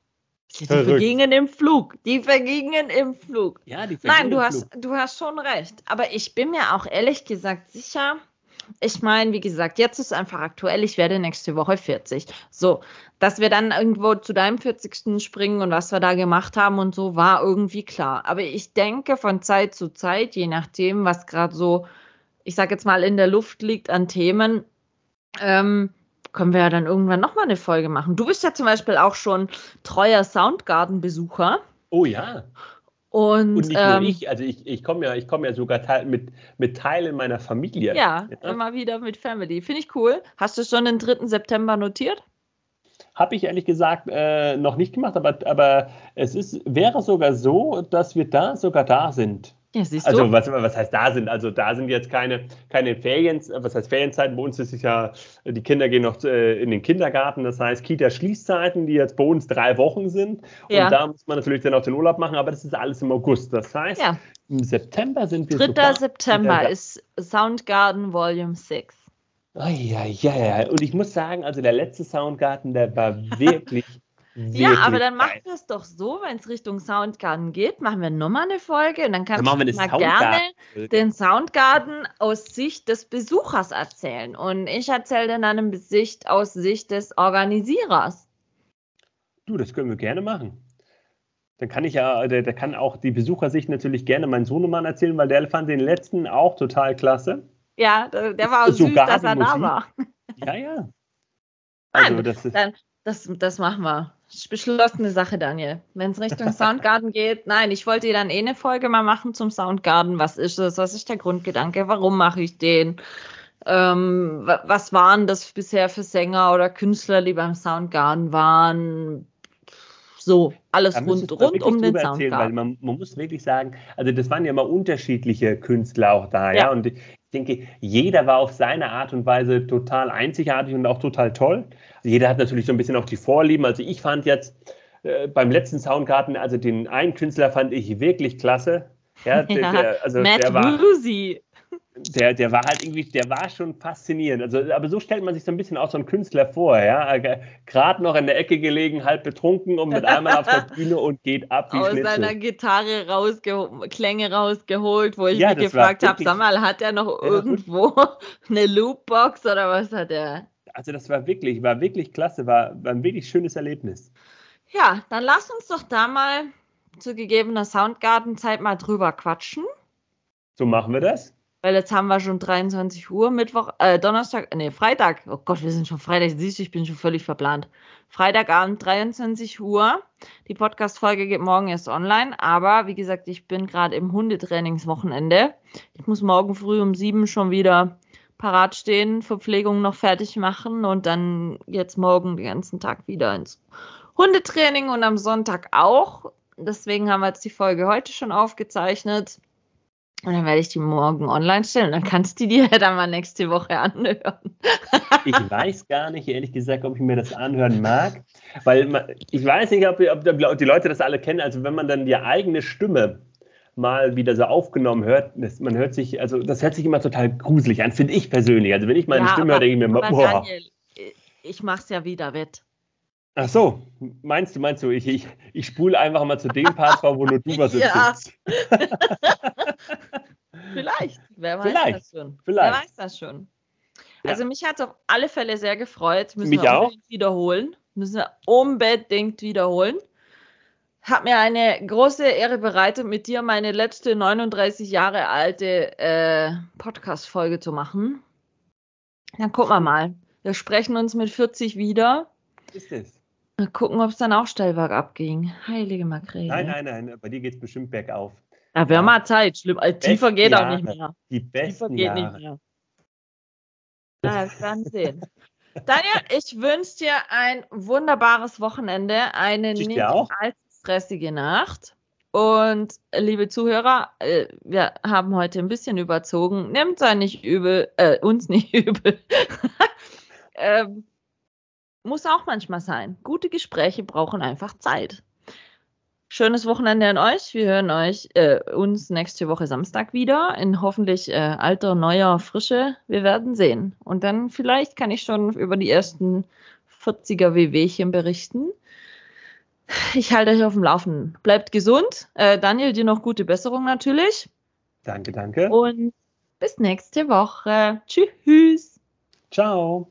Die Verrückt. vergingen im Flug. Die vergingen im Flug. Ja, die vergingen Nein, du hast, Flug. du hast schon recht. Aber ich bin mir auch ehrlich gesagt sicher. Ich meine, wie gesagt, jetzt ist einfach aktuell. Ich werde nächste Woche 40. So, dass wir dann irgendwo zu deinem 40. springen und was wir da gemacht haben und so, war irgendwie klar. Aber ich denke von Zeit zu Zeit, je nachdem, was gerade so, ich sage jetzt mal, in der Luft liegt an Themen, ähm, können wir ja dann irgendwann nochmal eine Folge machen. Du bist ja zum Beispiel auch schon treuer Soundgarden-Besucher. Oh ja. Und, und nicht ähm, nur ich, also ich, ich komme ja, komm ja sogar teil, mit, mit Teilen meiner Familie. Ja, ja, immer wieder mit Family. Finde ich cool. Hast du schon den 3. September notiert? Habe ich ehrlich gesagt äh, noch nicht gemacht, aber, aber es ist, wäre sogar so, dass wir da sogar da sind. Ja, siehst also, du? Also was, was heißt da sind? Also da sind jetzt keine, keine Ferien, was heißt Ferienzeiten? Bei uns ist es ja, die Kinder gehen noch äh, in den Kindergarten, das heißt Kita-Schließzeiten, die jetzt bei uns drei Wochen sind. Ja. Und da muss man natürlich dann auch den Urlaub machen, aber das ist alles im August. Das heißt, ja. im September sind wir 3. September ist Soundgarden Volume 6. Oh, ja, ja, ja. Und ich muss sagen, also der letzte Soundgarten, der war wirklich ja, aber dann machen wir es doch so, wenn es Richtung Soundgarden geht, machen wir nochmal eine Folge und dann kannst dann du mal gerne den Soundgarden aus Sicht des Besuchers erzählen. Und ich erzähle dann eine Sicht aus Sicht des Organisierers. Du, das können wir gerne machen. Dann kann ich ja, der, der kann auch die Besuchersicht natürlich gerne meinen Sohnemann erzählen, weil der fand den letzten auch total klasse. Ja, der war auch Sogar süß, dass er da war. Ja, ja. Also, Nein, das, ist, dann, das, das machen wir. Beschlossene Sache, Daniel. Wenn es Richtung Soundgarden geht, nein, ich wollte dir dann eh eine Folge mal machen zum Soundgarden. Was ist es? Was ist der Grundgedanke? Warum mache ich den? Ähm, was waren das bisher für Sänger oder Künstler, die beim Soundgarden waren? So, alles rund, rund um den Soundgarden. Erzählen, weil man, man, muss wirklich sagen, also das waren ja mal unterschiedliche Künstler auch da, ja. ja? Und ich denke, jeder war auf seine Art und Weise total einzigartig und auch total toll. Jeder hat natürlich so ein bisschen auch die Vorlieben. Also ich fand jetzt äh, beim letzten Soundgarten, also den einen Künstler fand ich wirklich klasse. Ja, der, der, also Matt der war, Rusi der, der war halt irgendwie, der war schon faszinierend. Also, aber so stellt man sich so ein bisschen auch so einen Künstler vor, ja. Gerade noch in der Ecke gelegen, halb betrunken und mit einmal auf der Bühne und geht ab wie Aus Schnitzel. seiner Gitarre rausge Klänge rausgeholt, wo ich ja, mich gefragt habe, sag mal, hat er noch ja, irgendwo eine Loopbox oder was hat er? Also das war wirklich, war wirklich klasse, war, war ein wirklich schönes Erlebnis. Ja, dann lass uns doch da mal zu gegebener Soundgarden-Zeit mal drüber quatschen. So machen wir das weil jetzt haben wir schon 23 Uhr, Mittwoch, äh, Donnerstag, nee, Freitag. Oh Gott, wir sind schon Freitag, siehst du, ich bin schon völlig verplant. Freitagabend, 23 Uhr. Die Podcast-Folge geht morgen erst online, aber wie gesagt, ich bin gerade im Hundetrainingswochenende. Ich muss morgen früh um sieben schon wieder parat stehen, Verpflegung noch fertig machen und dann jetzt morgen den ganzen Tag wieder ins Hundetraining und am Sonntag auch. Deswegen haben wir jetzt die Folge heute schon aufgezeichnet. Und dann werde ich die morgen online stellen. Dann kannst du dir ja dann mal nächste Woche anhören. ich weiß gar nicht, ehrlich gesagt, ob ich mir das anhören mag. Weil ich weiß nicht, ob, ob, die Leute das alle kennen. Also wenn man dann die eigene Stimme mal wieder so aufgenommen hört, das, man hört sich, also das hört sich immer total gruselig an, finde ich persönlich. Also wenn ich meine ja, Stimme höre, denke ich mir immer, boah. Daniel, ich mach's ja wieder wett. Ach so, meinst du, meinst du, ich, ich, ich spule einfach mal zu dem Part vor, wo nur du was erzählst. Vielleicht, wer weiß Vielleicht. das schon. Vielleicht. Wer weiß das schon. Ja. Also mich hat es auf alle Fälle sehr gefreut. Müssen mich wir auch. wiederholen. Müssen wir unbedingt wiederholen. Hat mir eine große Ehre bereitet, mit dir meine letzte 39 Jahre alte äh, Podcast-Folge zu machen. Dann gucken wir mal. Wir sprechen uns mit 40 wieder. Ist es? Mal gucken, ob es dann auch steil bergab ging. Heilige Makrele. Nein, nein, nein, bei dir geht es bestimmt bergauf. Ja, wir haben mal Zeit. Schlimm. Also, tiefer geht Jahre, auch nicht mehr. Die besten tiefer geht Jahre. nicht mehr. Wir werden sehen. Daniel, ich wünsche dir ein wunderbares Wochenende, eine ich nicht allzu stressige Nacht. Und liebe Zuhörer, äh, wir haben heute ein bisschen überzogen. Nehmt es nicht übel, äh, uns nicht übel. ähm, muss auch manchmal sein. Gute Gespräche brauchen einfach Zeit. Schönes Wochenende an euch. Wir hören euch äh, uns nächste Woche Samstag wieder in hoffentlich äh, alter, neuer Frische. Wir werden sehen. Und dann vielleicht kann ich schon über die ersten 40er WWchen berichten. Ich halte euch auf dem Laufenden. Bleibt gesund. Äh, Daniel, dir noch gute Besserung natürlich. Danke, danke. Und bis nächste Woche. Tschüss. Ciao.